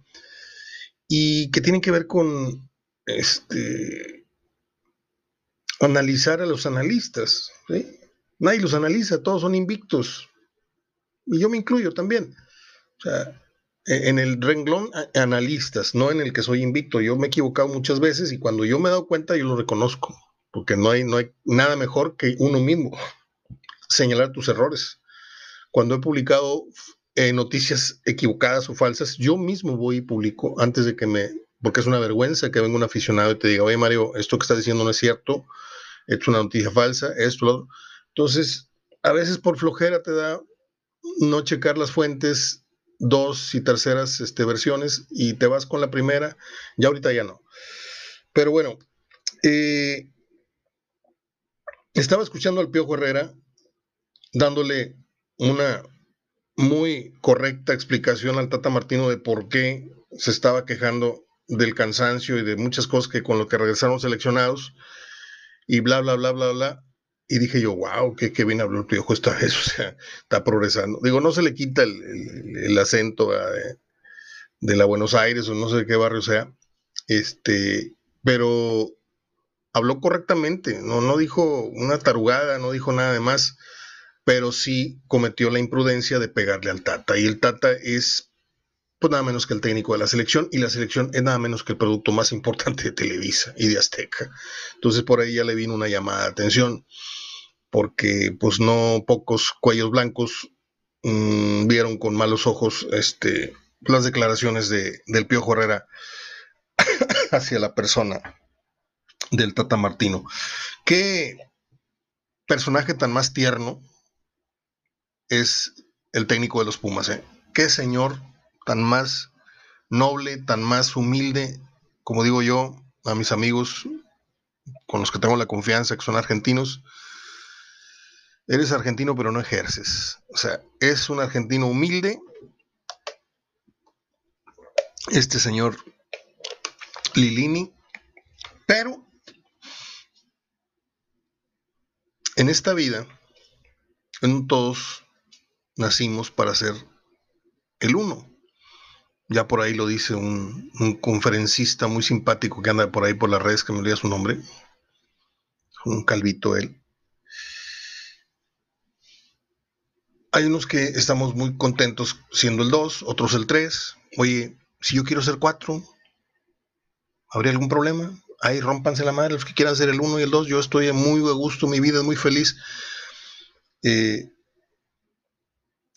y que tienen que ver con este analizar a los analistas. Nadie los analiza, todos son invictos. Y yo me incluyo también. O sea, en el renglón analistas, no en el que soy invicto. Yo me he equivocado muchas veces y cuando yo me he dado cuenta yo lo reconozco, porque no hay, no hay nada mejor que uno mismo *laughs* señalar tus errores. Cuando he publicado eh, noticias equivocadas o falsas, yo mismo voy y publico antes de que me, porque es una vergüenza que venga un aficionado y te diga, oye Mario, esto que estás diciendo no es cierto, es una noticia falsa, esto, lo otro. Entonces, a veces por flojera te da no checar las fuentes, dos y terceras este, versiones, y te vas con la primera, ya ahorita ya no. Pero bueno, eh, estaba escuchando al Piojo Herrera dándole una muy correcta explicación al Tata Martino de por qué se estaba quejando del cansancio y de muchas cosas que con lo que regresaron seleccionados y bla, bla, bla, bla, bla. Y dije yo, wow, qué, qué bien habló el piojo esta vez, *laughs* o sea, está progresando. Digo, no se le quita el, acento de, de, la Buenos Aires o no sé de qué barrio sea, este, pero habló correctamente, no, no dijo una tarugada, no dijo nada de más, pero sí cometió la imprudencia de pegarle al Tata. Y el Tata es pues nada menos que el técnico de la selección y la selección es nada menos que el producto más importante de Televisa y de Azteca. Entonces por ahí ya le vino una llamada de atención porque pues no pocos cuellos blancos mmm, vieron con malos ojos este, las declaraciones de, del Piojo Herrera *coughs* hacia la persona del Tata Martino. Qué personaje tan más tierno es el técnico de los Pumas, ¿eh? Qué señor tan más noble, tan más humilde, como digo yo a mis amigos con los que tengo la confianza, que son argentinos, eres argentino pero no ejerces. O sea, es un argentino humilde. Este señor Lilini, pero en esta vida, en todos nacimos para ser el uno. Ya por ahí lo dice un, conferencista muy simpático que anda por ahí por las redes, que me olvida su nombre. Un calvito él. Hay unos que estamos muy contentos siendo el 2, otros el 3. Oye, si yo quiero ser 4, ¿habría algún problema? Ahí rompanse la madre los que quieran ser el 1 y el 2. Yo estoy muy a gusto, mi vida es muy feliz. Eh,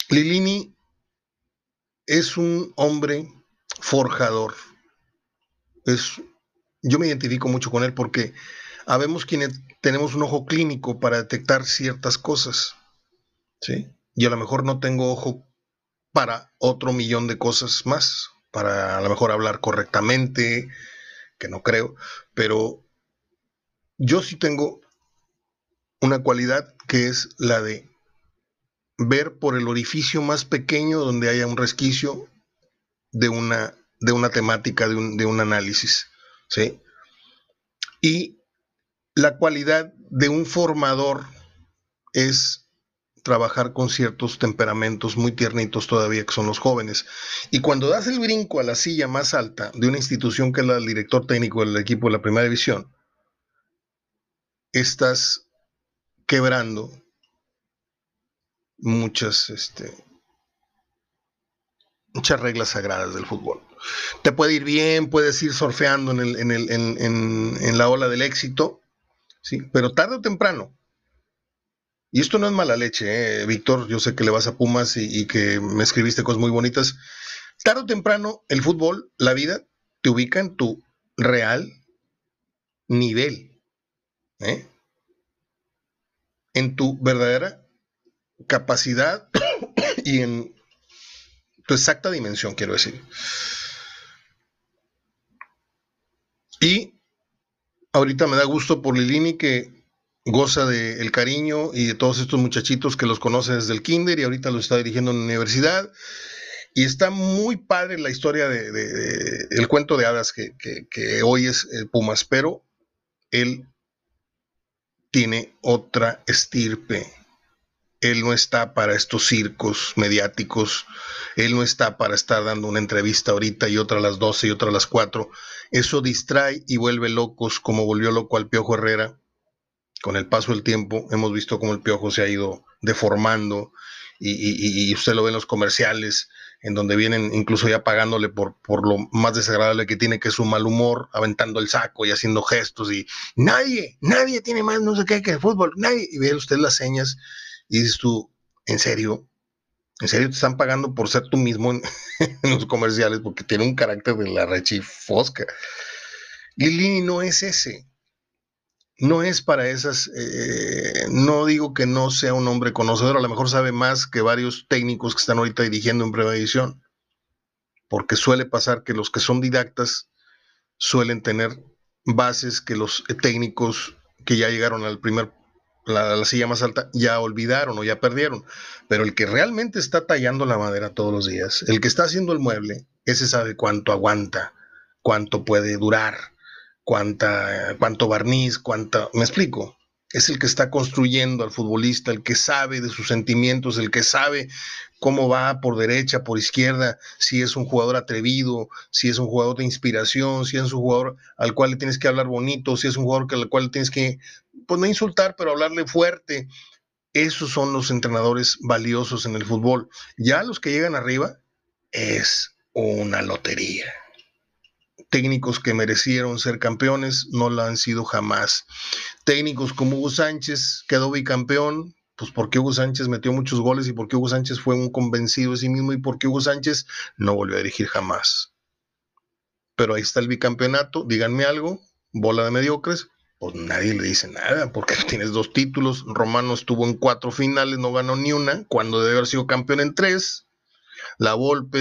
Lilini es un hombre forjador. Es, yo me identifico mucho con él porque habemos quienes tenemos un ojo clínico para detectar ciertas cosas. ¿sí? Y a lo mejor no tengo ojo para otro millón de cosas más, para a lo mejor hablar correctamente, que no creo, pero yo sí tengo una cualidad que es la de ver por el orificio más pequeño donde haya un resquicio de una, de una temática, de un, de un análisis. ¿sí? Y la cualidad de un formador es trabajar con ciertos temperamentos muy tiernitos todavía que son los jóvenes. Y cuando das el brinco a la silla más alta de una institución que es la del director técnico del equipo de la primera división, estás quebrando muchas, este, muchas reglas sagradas del fútbol. Te puede ir bien, puedes ir surfeando en, el, en, el, en, la ola del éxito, ¿sí? pero tarde o temprano, y esto no es mala leche, ¿eh? Víctor, yo sé que le vas a Pumas y, y, que me escribiste cosas muy bonitas, tarde o temprano el fútbol, la vida, te ubica en tu real nivel, ¿eh? en tu verdadera capacidad *coughs* y en tu exacta dimensión, quiero decir. Y ahorita me da gusto por Lilini que goza del cariño y de todos estos muchachitos que los conoce desde el kinder y ahorita los está dirigiendo en la universidad. Y está muy padre la historia de, el cuento de hadas que, que hoy es el Pumas, pero él tiene otra estirpe él no está para estos circos mediáticos, él no está para estar dando una entrevista ahorita y otra a las 12 y otra a las 4. Eso distrae y vuelve locos como volvió loco al Piojo Herrera. Con el paso del tiempo hemos visto cómo el Piojo se ha ido deformando y, usted lo ve en los comerciales, en donde vienen incluso ya pagándole por, por lo más desagradable que tiene, que es su mal humor, aventando el saco y haciendo gestos y nadie, nadie tiene más no sé qué que el fútbol, nadie. Y ve usted las señas y dices tú, ¿en serio? ¿En serio te están pagando por ser tú mismo *laughs* en, los comerciales? Porque tiene un carácter de la rechifosca. Lili no es ese no es para esas, eh, no digo que no sea un hombre conocedor, a lo mejor sabe más que varios técnicos que están ahorita dirigiendo en prueba edición, porque suele pasar que los que son didactas suelen tener bases que los técnicos que ya llegaron al primer, la, la silla más alta, ya olvidaron o ya perdieron, pero el que realmente está tallando la madera todos los días, el que está haciendo el mueble, ese sabe cuánto aguanta, cuánto puede durar cuánta, cuánto barniz, cuánta, me explico, es el que está construyendo al futbolista, el que sabe de sus sentimientos, el que sabe cómo va por derecha, por izquierda, si es un jugador atrevido, si es un jugador de inspiración, si es un jugador al cual le tienes que hablar bonito, si es un jugador al cual le tienes que, pues no insultar, pero hablarle fuerte. Esos son los entrenadores valiosos en el fútbol. Ya los que llegan arriba es una lotería técnicos que merecieron ser campeones no lo han sido jamás. Técnicos como Hugo Sánchez quedó bicampeón, pues porque Hugo Sánchez metió muchos goles y porque Hugo Sánchez fue un convencido de sí mismo y porque Hugo Sánchez no volvió a dirigir jamás. Pero ahí está el bicampeonato, díganme algo, bola de mediocres, pues nadie le dice nada, porque *laughs* tienes dos títulos, Romano estuvo en cuatro finales, no ganó ni una, cuando debe haber sido campeón en tres, la Volpe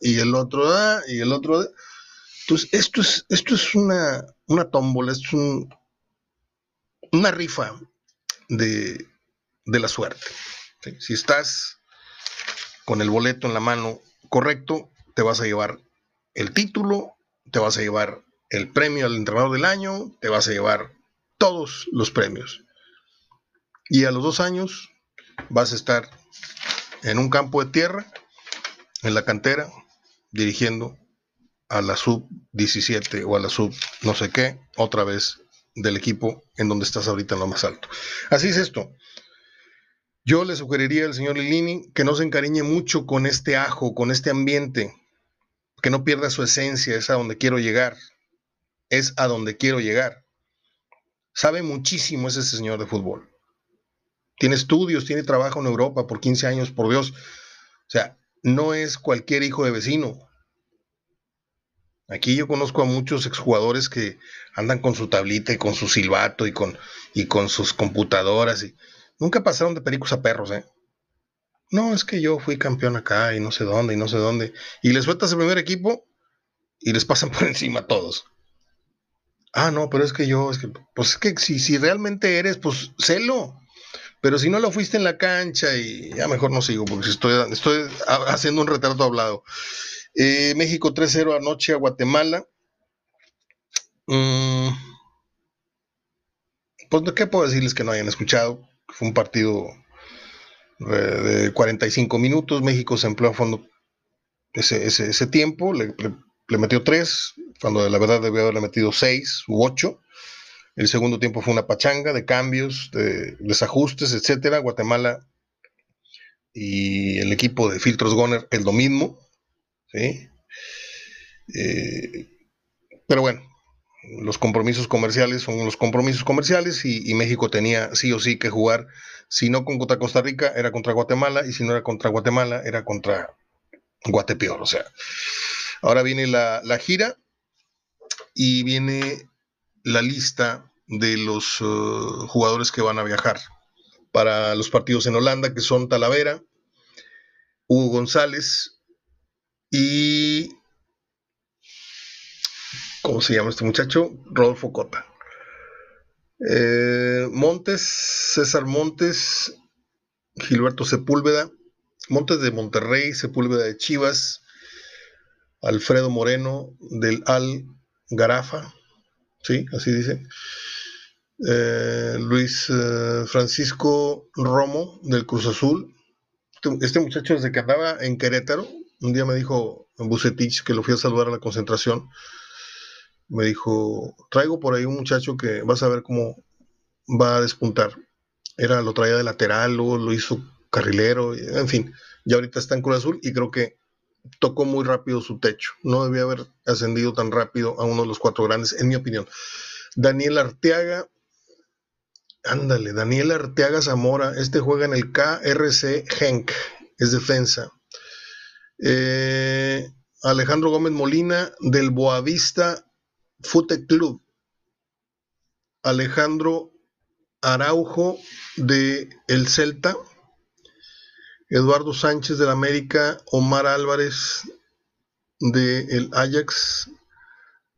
y el otro y el otro. Entonces, esto es, esto es una, una tómbola, es una rifa de, la suerte. Si estás con el boleto en la mano correcto, te vas a llevar el título, te vas a llevar el premio al entrenador del año, te vas a llevar todos los premios. Y a los dos años vas a estar en un campo de tierra, en la cantera, dirigiendo a la sub 17 o a la sub no sé qué, otra vez del equipo en donde estás ahorita en lo más alto. Así es esto. Yo le sugeriría al señor Lilini que no se encariñe mucho con este ajo, con este ambiente, que no pierda su esencia, es a donde quiero llegar, es a donde quiero llegar. Sabe muchísimo ese señor de fútbol. Tiene estudios, tiene trabajo en Europa por 15 años, por Dios. O sea, no es cualquier hijo de vecino, Aquí yo conozco a muchos exjugadores que andan con su tablita y con su silbato y con, y con sus computadoras y nunca pasaron de pericos a perros, ¿eh? No, es que yo fui campeón acá y no sé dónde y no sé dónde. Y les sueltas el primer equipo y les pasan *laughs* por encima a todos. Ah, no, pero es que yo, es que, pues es que si, si realmente eres, pues celo. Pero si no lo fuiste en la cancha y ya mejor no sigo porque estoy, estoy haciendo un retrato hablado. Eh, México 3-0 anoche a Guatemala. Mm, pues, ¿qué puedo decirles que no hayan escuchado? Fue un partido eh, de 45 minutos. México se empleó a fondo ese, tiempo. Le, metió 3, cuando la verdad debió haberle metido 6 u 8. El segundo tiempo fue una pachanga de cambios, de desajustes, etcétera. Guatemala y el equipo de Filtros Goner es lo mismo. ¿Sí? Eh, pero bueno, los compromisos comerciales son los compromisos comerciales y, México tenía sí o sí que jugar, si no contra Costa Rica, era contra Guatemala, y si no era contra Guatemala, era contra Guatepeor. O sea, ahora viene la, gira y viene la lista de los uh, jugadores que van a viajar para los partidos en Holanda, que son Talavera, Hugo González, y. ¿Cómo se llama este muchacho? Rodolfo Cota. Eh, Montes, César Montes, Gilberto Sepúlveda, Montes de Monterrey, Sepúlveda de Chivas, Alfredo Moreno del Al Garafa, sí, así dice, eh, Luis eh, Francisco Romo del Cruz Azul, este, este muchacho desde que andaba en Querétaro, un día me dijo Bucetich, que lo fui a saludar a la concentración, me dijo, traigo por ahí un muchacho que vas a ver cómo va a despuntar. Era, lo traía de lateral, luego lo hizo carrilero, en fin, ya ahorita está en Cruz Azul y creo que tocó muy rápido su techo. No debía haber ascendido tan rápido a uno de los cuatro grandes, en mi opinión. Daniel Arteaga, ándale, Daniel Arteaga Zamora, este juega en el KRC Genk, es defensa. Eh, Alejandro Gómez Molina del Boavista Fute Club. Alejandro Araujo de El Celta. Eduardo Sánchez del América, Omar Álvarez de el Ajax,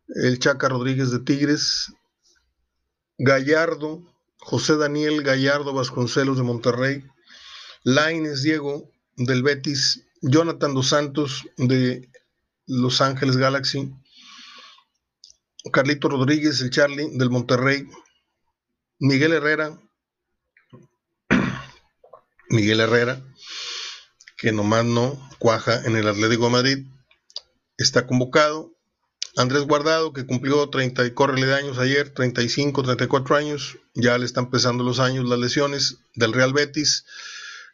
el Chaca Rodríguez de Tigres, Gallardo, José Daniel Gallardo Vasconcelos de Monterrey, Laines Diego del Betis, Jonathan Dos Santos de Los Ángeles Galaxy, Carlito Rodríguez, el Charlie del Monterrey, Miguel Herrera, *clears throat* Miguel Herrera, que nomás no cuaja en el Atlético de Madrid, está convocado. Andrés Guardado, que cumplió 30 y corre de años ayer, 35, 34 años, ya le están empezando los años, las lesiones del Real Betis.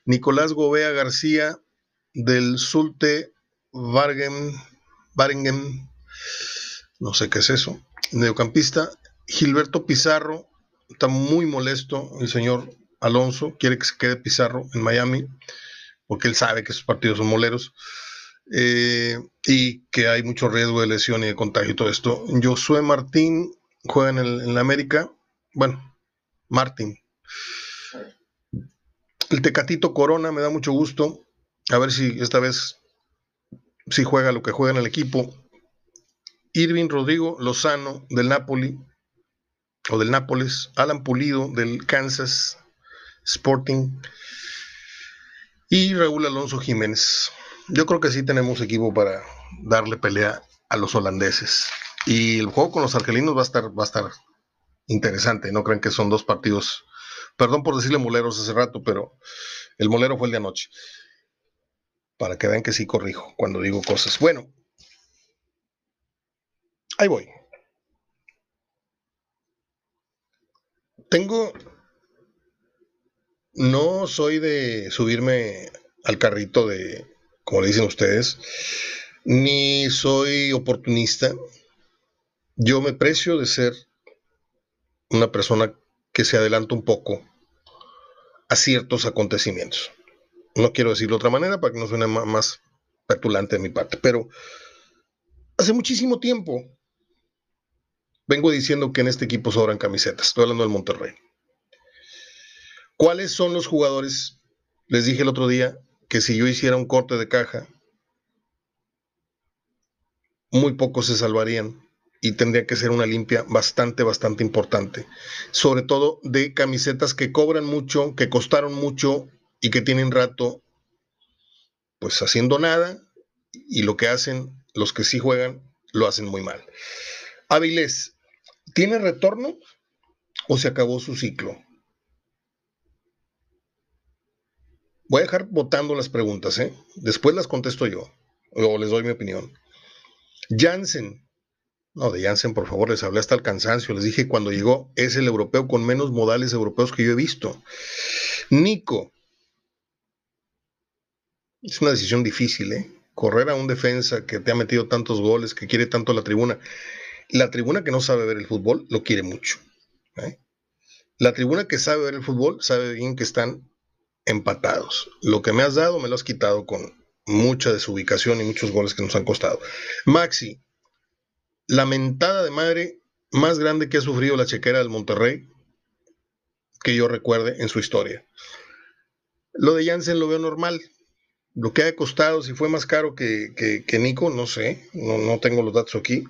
Nicolás Gobea García, del Sulte Vargen, Varengen, no sé qué es eso, mediocampista. Gilberto Pizarro, está muy molesto el señor Alonso, quiere que se quede Pizarro en Miami porque él sabe que esos partidos son moleros eh, y que hay mucho riesgo de lesión y de contagio y todo esto. Josué Martín juega en, el, en la América, bueno, Martín. El Tecatito Corona me da mucho gusto. A ver si esta vez si juega lo que juega en el equipo. Irving Rodrigo Lozano del Napoli o del Nápoles. Alan Pulido del Kansas Sporting y Raúl Alonso Jiménez. Yo creo que sí tenemos equipo para darle pelea a los holandeses. Y el juego con los argelinos va a estar, va a estar interesante. No creen que son dos partidos. Perdón por decirle moleros hace rato, pero el molero fue el de anoche. Para que vean que sí corrijo cuando digo cosas. Bueno, ahí voy. Tengo no soy de subirme al carrito de, como le dicen ustedes, ni soy oportunista. Yo me precio de ser una persona que se adelanta un poco a ciertos acontecimientos. No quiero decirlo de otra manera para que no suene más petulante de mi parte, pero hace muchísimo tiempo vengo diciendo que en este equipo sobran camisetas. Estoy hablando del Monterrey. ¿Cuáles son los jugadores? Les dije el otro día que si yo hiciera un corte de caja, muy pocos se salvarían y tendría que ser una limpia bastante, bastante importante. Sobre todo de camisetas que cobran mucho, que costaron mucho y que tienen rato pues haciendo nada y lo que hacen los que sí juegan lo hacen muy mal. Avilés, ¿tiene retorno o se acabó su ciclo? Voy a dejar votando las preguntas, ¿eh? Después las contesto yo, o les doy mi opinión. Jansen. No, de Jansen, por favor, les hablé hasta el cansancio. Les dije cuando llegó, es el europeo con menos modales europeos que yo he visto. Nico. Es una decisión difícil, ¿eh? Correr a un defensa que te ha metido tantos goles, que quiere tanto la tribuna. La tribuna que no sabe ver el fútbol lo quiere mucho. ¿eh? La tribuna que sabe ver el fútbol sabe bien que están empatados. Lo que me has dado me lo has quitado con mucha desubicación y muchos goles que nos han costado. Maxi, lamentada de madre más grande que ha sufrido la chequera del Monterrey que yo recuerde en su historia. Lo de Jansen lo veo normal. Lo que ha costado, si fue más caro que, que, Nico, no sé, no, no, tengo los datos aquí,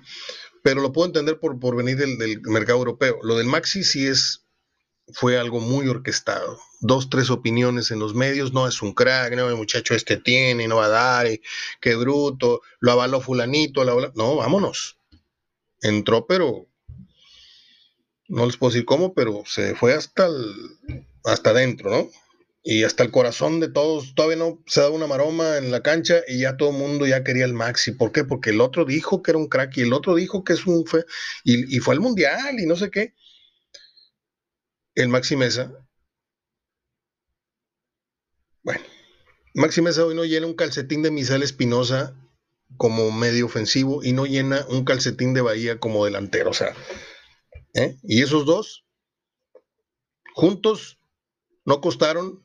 pero lo puedo entender por, por venir del, del mercado europeo. Lo del Maxi sí es fue algo muy orquestado. Dos, tres opiniones en los medios, no es un crack, no, el muchacho este tiene, no va a dar, eh, qué bruto, lo avaló fulanito, no, vámonos. Entró, pero no les puedo decir cómo, pero se fue hasta hasta adentro, ¿no? Y hasta el corazón de todos, todavía no se da una maroma en la cancha y ya todo el mundo ya quería el Maxi. ¿Por qué? Porque el otro dijo que era un crack y el otro dijo que es un fe y, y fue al mundial y no sé qué el Maxi Mesa Bueno, Maxi Mesa hoy no llena un calcetín de Misael Espinosa como medio ofensivo y no llena un calcetín de Bahía como delantero. O sea, ¿eh? y esos dos juntos no costaron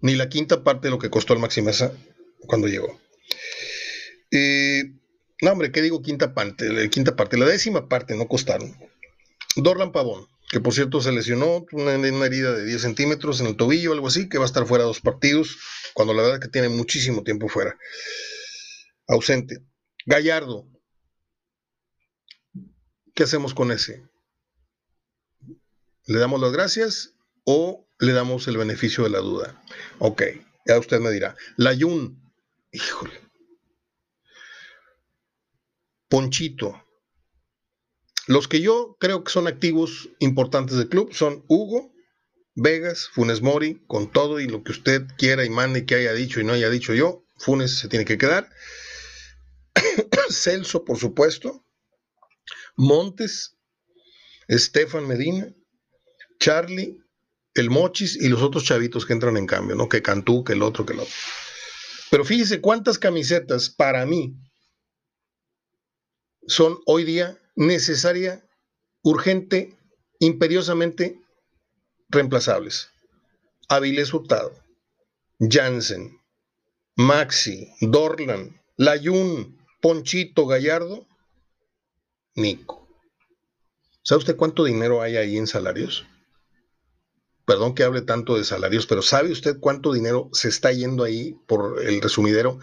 ni la quinta parte de lo que costó el Maxi Mesa cuando llegó. no, hombre, ¿qué digo quinta parte? La quinta parte, la décima parte no costaron. Dorlan Pavón, que por cierto se lesionó, una, una herida de 10 centímetros en el tobillo, algo así, que va a estar fuera dos partidos, cuando la verdad es que tiene muchísimo tiempo fuera. Ausente. Gallardo. ¿Qué hacemos con ese? ¿Le damos las gracias o le damos el beneficio de la duda? Ok, ya usted me dirá. Layun. Híjole. Ponchito. Los que yo creo que son activos importantes del club son Hugo, Vegas, Funes Mori, con todo y lo que usted quiera y mande que haya dicho y no haya dicho yo, Funes se tiene que quedar. *coughs* Celso, por supuesto. Montes, Estefan Medina, Charlie, el Mochis y los otros chavitos que entran en cambio, ¿no? Que Cantú, que el otro, que el otro. Pero fíjese cuántas camisetas para mí son hoy día necesaria, urgente, imperiosamente reemplazables. Avilés Hurtado, Jansen, Maxi, Dorlan, Layun, Ponchito, Gallardo, Nico. ¿Sabe usted cuánto dinero hay ahí en salarios? Perdón que hable tanto de salarios, pero ¿sabe usted cuánto dinero se está yendo ahí por el resumidero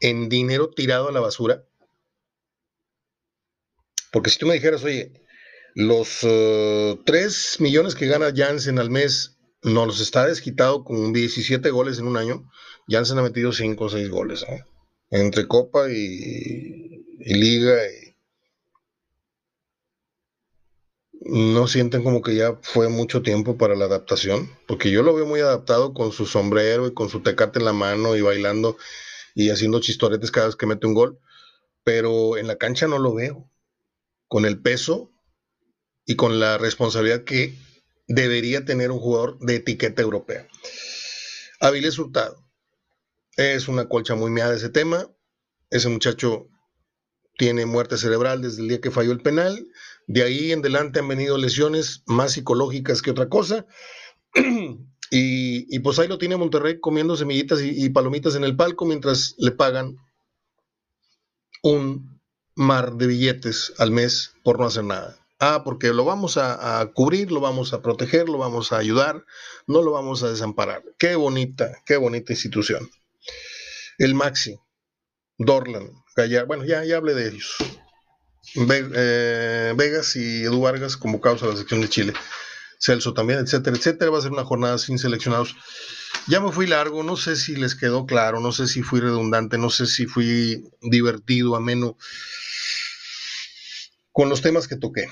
en dinero tirado a la basura? Porque si tú me dijeras, oye, los 3 eh, millones que gana Jansen al mes nos los está desquitado con 17 goles en un año. Jansen ha metido 5 o 6 goles, entre Copa y, Liga. No sienten como que ya fue mucho tiempo para la adaptación, porque yo lo veo muy adaptado con su sombrero y con su tecate en la mano y bailando y haciendo chistoretes cada vez que mete un gol, pero en la cancha no lo veo con el peso y con la responsabilidad que debería tener un jugador de etiqueta europea. Avilés Hurtado. Es una colcha muy meada ese tema. Ese muchacho tiene muerte cerebral desde el día que falló el penal. De ahí en adelante han venido lesiones más psicológicas que otra cosa. *clears throat* y, pues ahí lo tiene Monterrey comiendo semillitas y palomitas en el palco mientras le pagan un mar de billetes al mes por no hacer nada. Ah, porque lo vamos a, cubrir, lo vamos a proteger, lo vamos a ayudar, no lo vamos a desamparar. Qué bonita, qué bonita institución. El Maxi, Dorlan, Gallar, bueno, ya, ya hablé de ellos. Eh, Vegas y Edu Vargas convocados a la sección de Chile. Celso también, etcétera, etcétera. Va a ser una jornada sin seleccionados. Ya me fui largo, no sé si les quedó claro, no sé si fui redundante, no sé si fui divertido, ameno con los temas que toqué,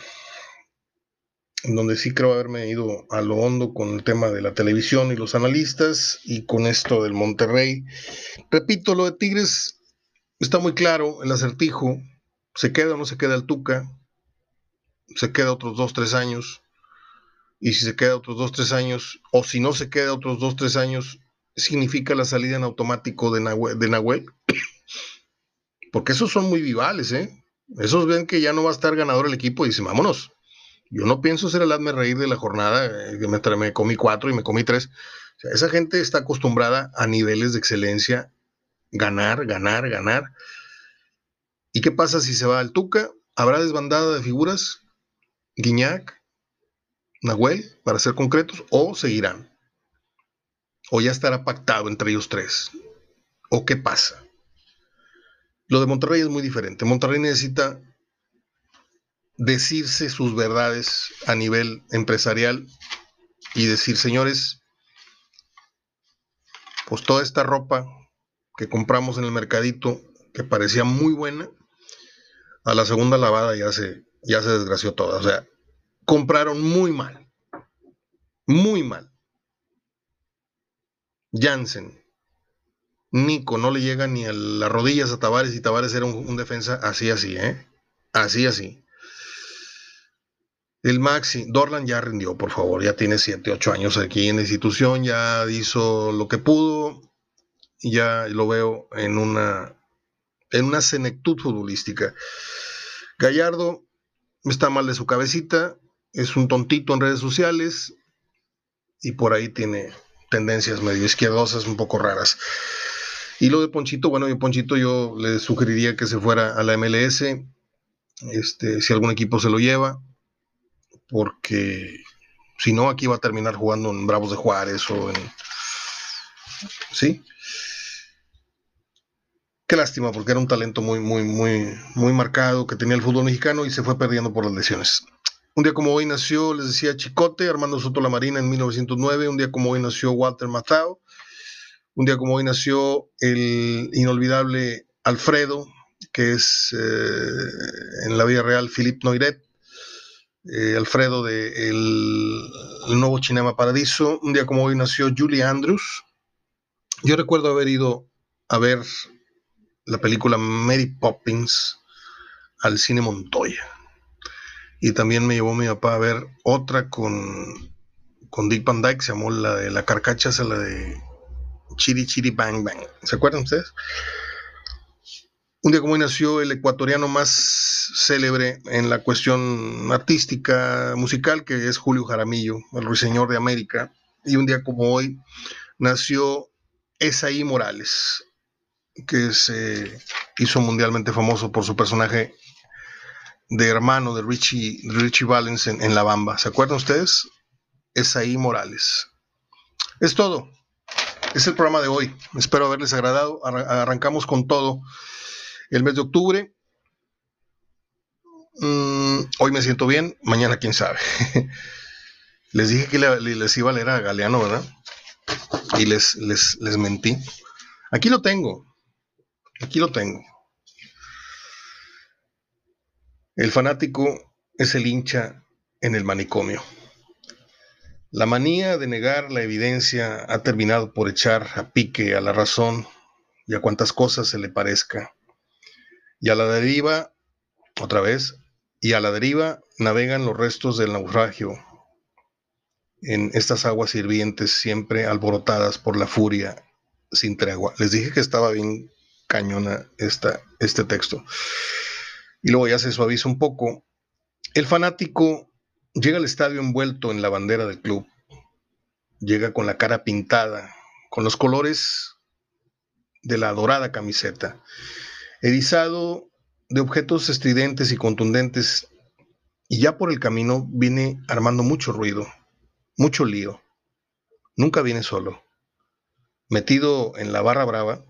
donde sí creo haberme ido a lo hondo con el tema de la televisión y los analistas y con esto del Monterrey. Repito, lo de Tigres está muy claro, el acertijo, se queda o no se queda el Tuca, se queda otros dos, tres años, y si se queda otros dos, tres años, o si no se queda otros dos, tres años, significa la salida en automático de Nahuel, *coughs* porque esos son muy vivales, ¿eh? Esos ven que ya no va a estar ganador el equipo y dicen, vámonos. Yo no pienso ser el hazme reír de la jornada, eh, que me, comí cuatro y me comí tres. esa gente está acostumbrada a niveles de excelencia, ganar, ganar, ganar. ¿Y qué pasa si se va al Tuca? ¿Habrá desbandada de figuras? Guiñac, Nahuel, para ser concretos, o seguirán. O ya estará pactado entre ellos tres. ¿O qué pasa? Lo de Monterrey es muy diferente. Monterrey necesita decirse sus verdades a nivel empresarial y decir, señores, pues toda esta ropa que compramos en el mercadito, que parecía muy buena, a la segunda lavada ya se, ya se desgració toda. O sea, compraron muy mal. Muy mal. Jansen, Nico no le llega ni a las rodillas a Tavares y Tavares era un, defensa así, así, ¿eh? Así, así. El Maxi, Dorlan ya rindió, por favor, ya tiene 7, 8 años aquí en la institución, ya hizo lo que pudo, ya lo veo en una, en una senectud futbolística. Gallardo está mal de su cabecita, es un tontito en redes sociales y por ahí tiene tendencias medio izquierdosas un poco raras. Y lo de Ponchito, bueno, yo Ponchito yo le sugeriría que se fuera a la MLS, este, si algún equipo se lo lleva, porque si no, aquí va a terminar jugando en Bravos de Juárez o en... ¿Sí? Qué lástima, porque era un talento muy, muy, muy, muy marcado que tenía el fútbol mexicano y se fue perdiendo por las lesiones. Un día como hoy nació, les decía Chicote, Armando Soto La Marina en 1909. Un día como hoy nació Walter Matthau. Un día como hoy nació el inolvidable Alfredo, que es eh, en la vida real Philippe Noiret. Eh, Alfredo de el, nuevo Cinema Paradiso. Un día como hoy nació Julie Andrews. Yo recuerdo haber ido a ver la película Mary Poppins al cine Montoya. Y también me llevó mi papá a ver otra con, con Dick Van Dyke, se llamó la de la carcacha, la de Chiri Chiri Bang Bang. ¿Se acuerdan ustedes? Un día como hoy nació el ecuatoriano más célebre en la cuestión artística, musical, que es Julio Jaramillo, el ruiseñor de América. Y un día como hoy nació Esaí Morales, que se hizo mundialmente famoso por su personaje de hermano de Richie, Richie Valens en, La Bamba. ¿Se acuerdan ustedes? Es ahí Morales. Es todo. Es el programa de hoy. Espero haberles agradado. Arrancamos con todo el mes de octubre. Mm, hoy me siento bien, mañana quién sabe. *laughs* les dije que les iba a leer a Galeano, ¿verdad? Y les, les, les mentí. Aquí lo tengo. Aquí lo tengo. El fanático es el hincha en el manicomio. La manía de negar la evidencia ha terminado por echar a pique a la razón y a cuantas cosas se le parezca. Y a la deriva, otra vez, y a la deriva navegan los restos del naufragio en estas aguas hirvientes siempre alborotadas por la furia sin tregua. Les dije que estaba bien cañona este texto. Y luego ya se suaviza un poco. El fanático llega al estadio envuelto en la bandera del club. Llega con la cara pintada, con los colores de la dorada camiseta, erizado de objetos estridentes y contundentes, y ya por el camino viene armando mucho ruido, mucho lío. Nunca viene solo. Metido en la barra brava,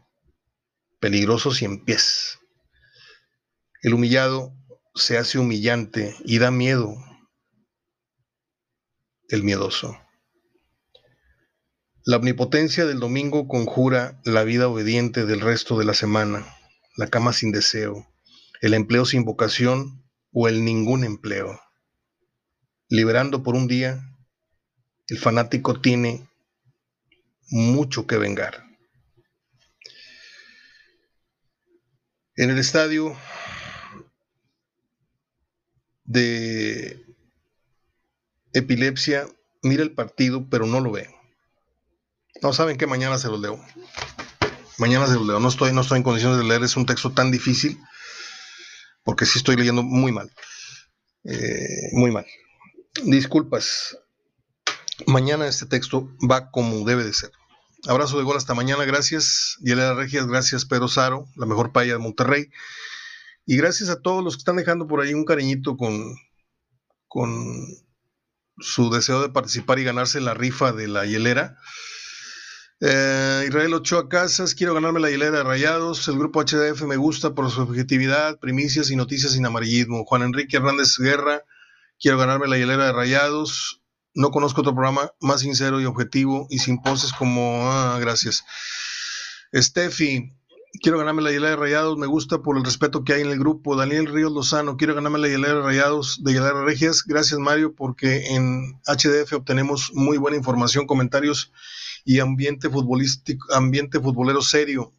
peligroso en pies. El humillado se hace humillante y da miedo el miedoso. La omnipotencia del domingo conjura la vida obediente del resto de la semana, la cama sin deseo, el empleo sin vocación o el ningún empleo. Liberando por un día, el fanático tiene mucho que vengar. En el estadio de epilepsia, mira el partido, pero no lo ve. No saben que mañana se lo leo. Mañana se lo leo. No estoy, no estoy en condiciones de leer. Es un texto tan difícil. Porque sí estoy leyendo muy mal. Eh, muy mal. Disculpas. Mañana este texto va como debe de ser. Abrazo de gol hasta mañana, gracias. Yelena Regias, gracias Pedro Saro, la mejor paella de Monterrey. Y gracias a todos los que están dejando por ahí un cariñito con, con su deseo de participar y ganarse la rifa de la hielera. Eh, Israel Ochoa Casas, quiero ganarme la hielera de Rayados. El grupo HDF me gusta por su objetividad, primicias y noticias sin amarillismo. Juan Enrique Hernández Guerra, quiero ganarme la hielera de Rayados. No conozco otro programa más sincero y objetivo y sin poses como, ah, gracias. Steffi, quiero ganarme la hielera de Rayados, me gusta por el respeto que hay en el grupo. Daniel Ríos Lozano, quiero ganarme la hielera de Rayados de Hielera Regias. Gracias Mario, porque en HDF obtenemos muy buena información, comentarios y ambiente futbolístico, ambiente futbolero serio.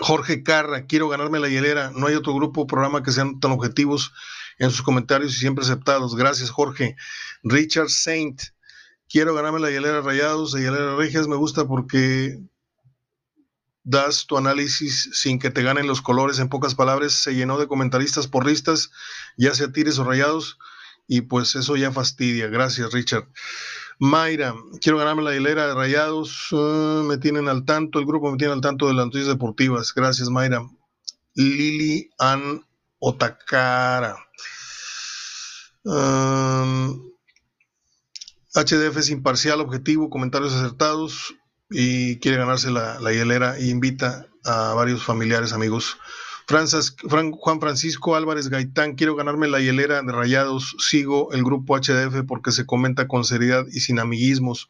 Jorge Carra, quiero ganarme la hielera. No hay otro grupo programa que sean tan objetivos en sus comentarios y siempre aceptados. Gracias, Jorge. Richard Saint, quiero ganarme la hielera Rayados, la hielera Regias, me gusta porque das tu análisis sin que te ganen los colores. En pocas palabras, se llenó de comentaristas porristas, ya sea tires o rayados, y pues eso ya fastidia. Gracias, Richard. Mayra, quiero ganarme la hilera de rayados. Uh, me tienen al tanto, el grupo me tiene al tanto de las noticias deportivas. Gracias, Mayra. Lili Ann Otakara. Um, HDF es imparcial, objetivo, comentarios acertados y quiere ganarse la, hielera e invita a varios familiares, amigos. Juan Francisco Álvarez Gaitán, quiero ganarme la hielera de Rayados, sigo el grupo HDF porque se comenta con seriedad y sin amiguismos.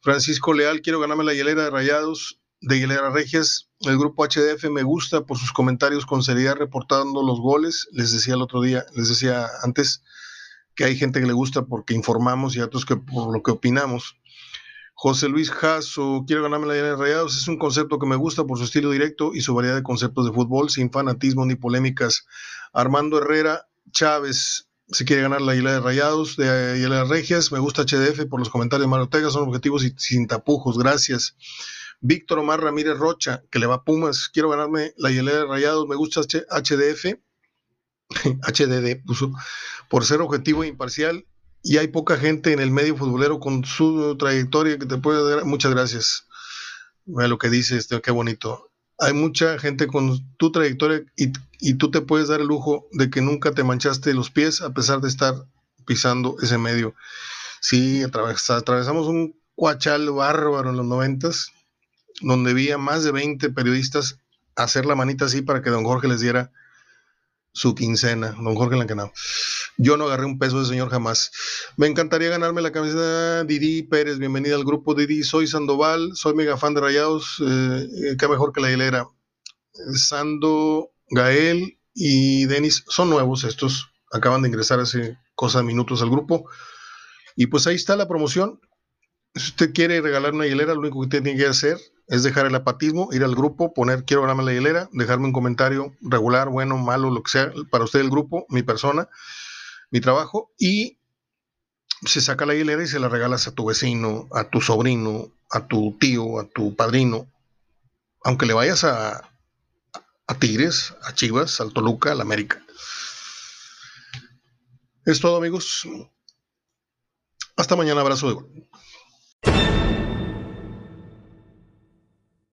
Francisco Leal, quiero ganarme la hielera de Rayados, de Hielera Regias, el grupo HDF me gusta por sus comentarios con seriedad reportando los goles, les decía el otro día, les decía antes que hay gente que le gusta porque informamos y otros que por lo que opinamos. José Luis Jasso, quiero ganarme la de Rayados, es un concepto que me gusta por su estilo directo y su variedad de conceptos de fútbol, sin fanatismo ni polémicas. Armando Herrera Chávez, si quiere ganar la Isla de Rayados, de Isla Regias, me gusta HDF por los comentarios de Mario son objetivos y sin tapujos, gracias. Víctor Omar Ramírez Rocha, que le va a Pumas, quiero ganarme la Isla de Rayados, me gusta HDF, HDD *laughs* puso, por ser objetivo e imparcial y hay poca gente en el medio futbolero con su trayectoria que te puede dar. Muchas gracias. Mira lo que dices, este, qué bonito. Hay mucha gente con tu trayectoria y, y, tú te puedes dar el lujo de que nunca te manchaste los pies a pesar de estar pisando ese medio. Sí, atravesamos un cuachal bárbaro en los noventas, donde había más de 20 periodistas hacer la manita así para que don Jorge les diera su quincena, don Jorge Lancanao. Yo no agarré un peso de señor jamás. Me encantaría ganarme la camiseta Didi Pérez. Bienvenida al grupo Didi. Soy Sandoval, soy mega fan de Rayados. Eh, qué mejor que la hilera. Sando, Gael y Denis son nuevos estos. Acaban de ingresar hace cosas minutos al grupo. Y pues ahí está la promoción. Si usted quiere regalar una hilera, lo único que tiene que hacer es dejar el apatismo, ir al grupo, poner quiero ganarme la hilera, dejarme un comentario regular, bueno, malo, lo que sea, para usted el grupo, mi persona, mi trabajo, y se saca la hilera y se la regalas a tu vecino, a tu sobrino, a tu tío, a tu padrino, aunque le vayas a, a Tigres, a Chivas, al Toluca, al América. Es todo amigos. Hasta mañana, abrazo de gol.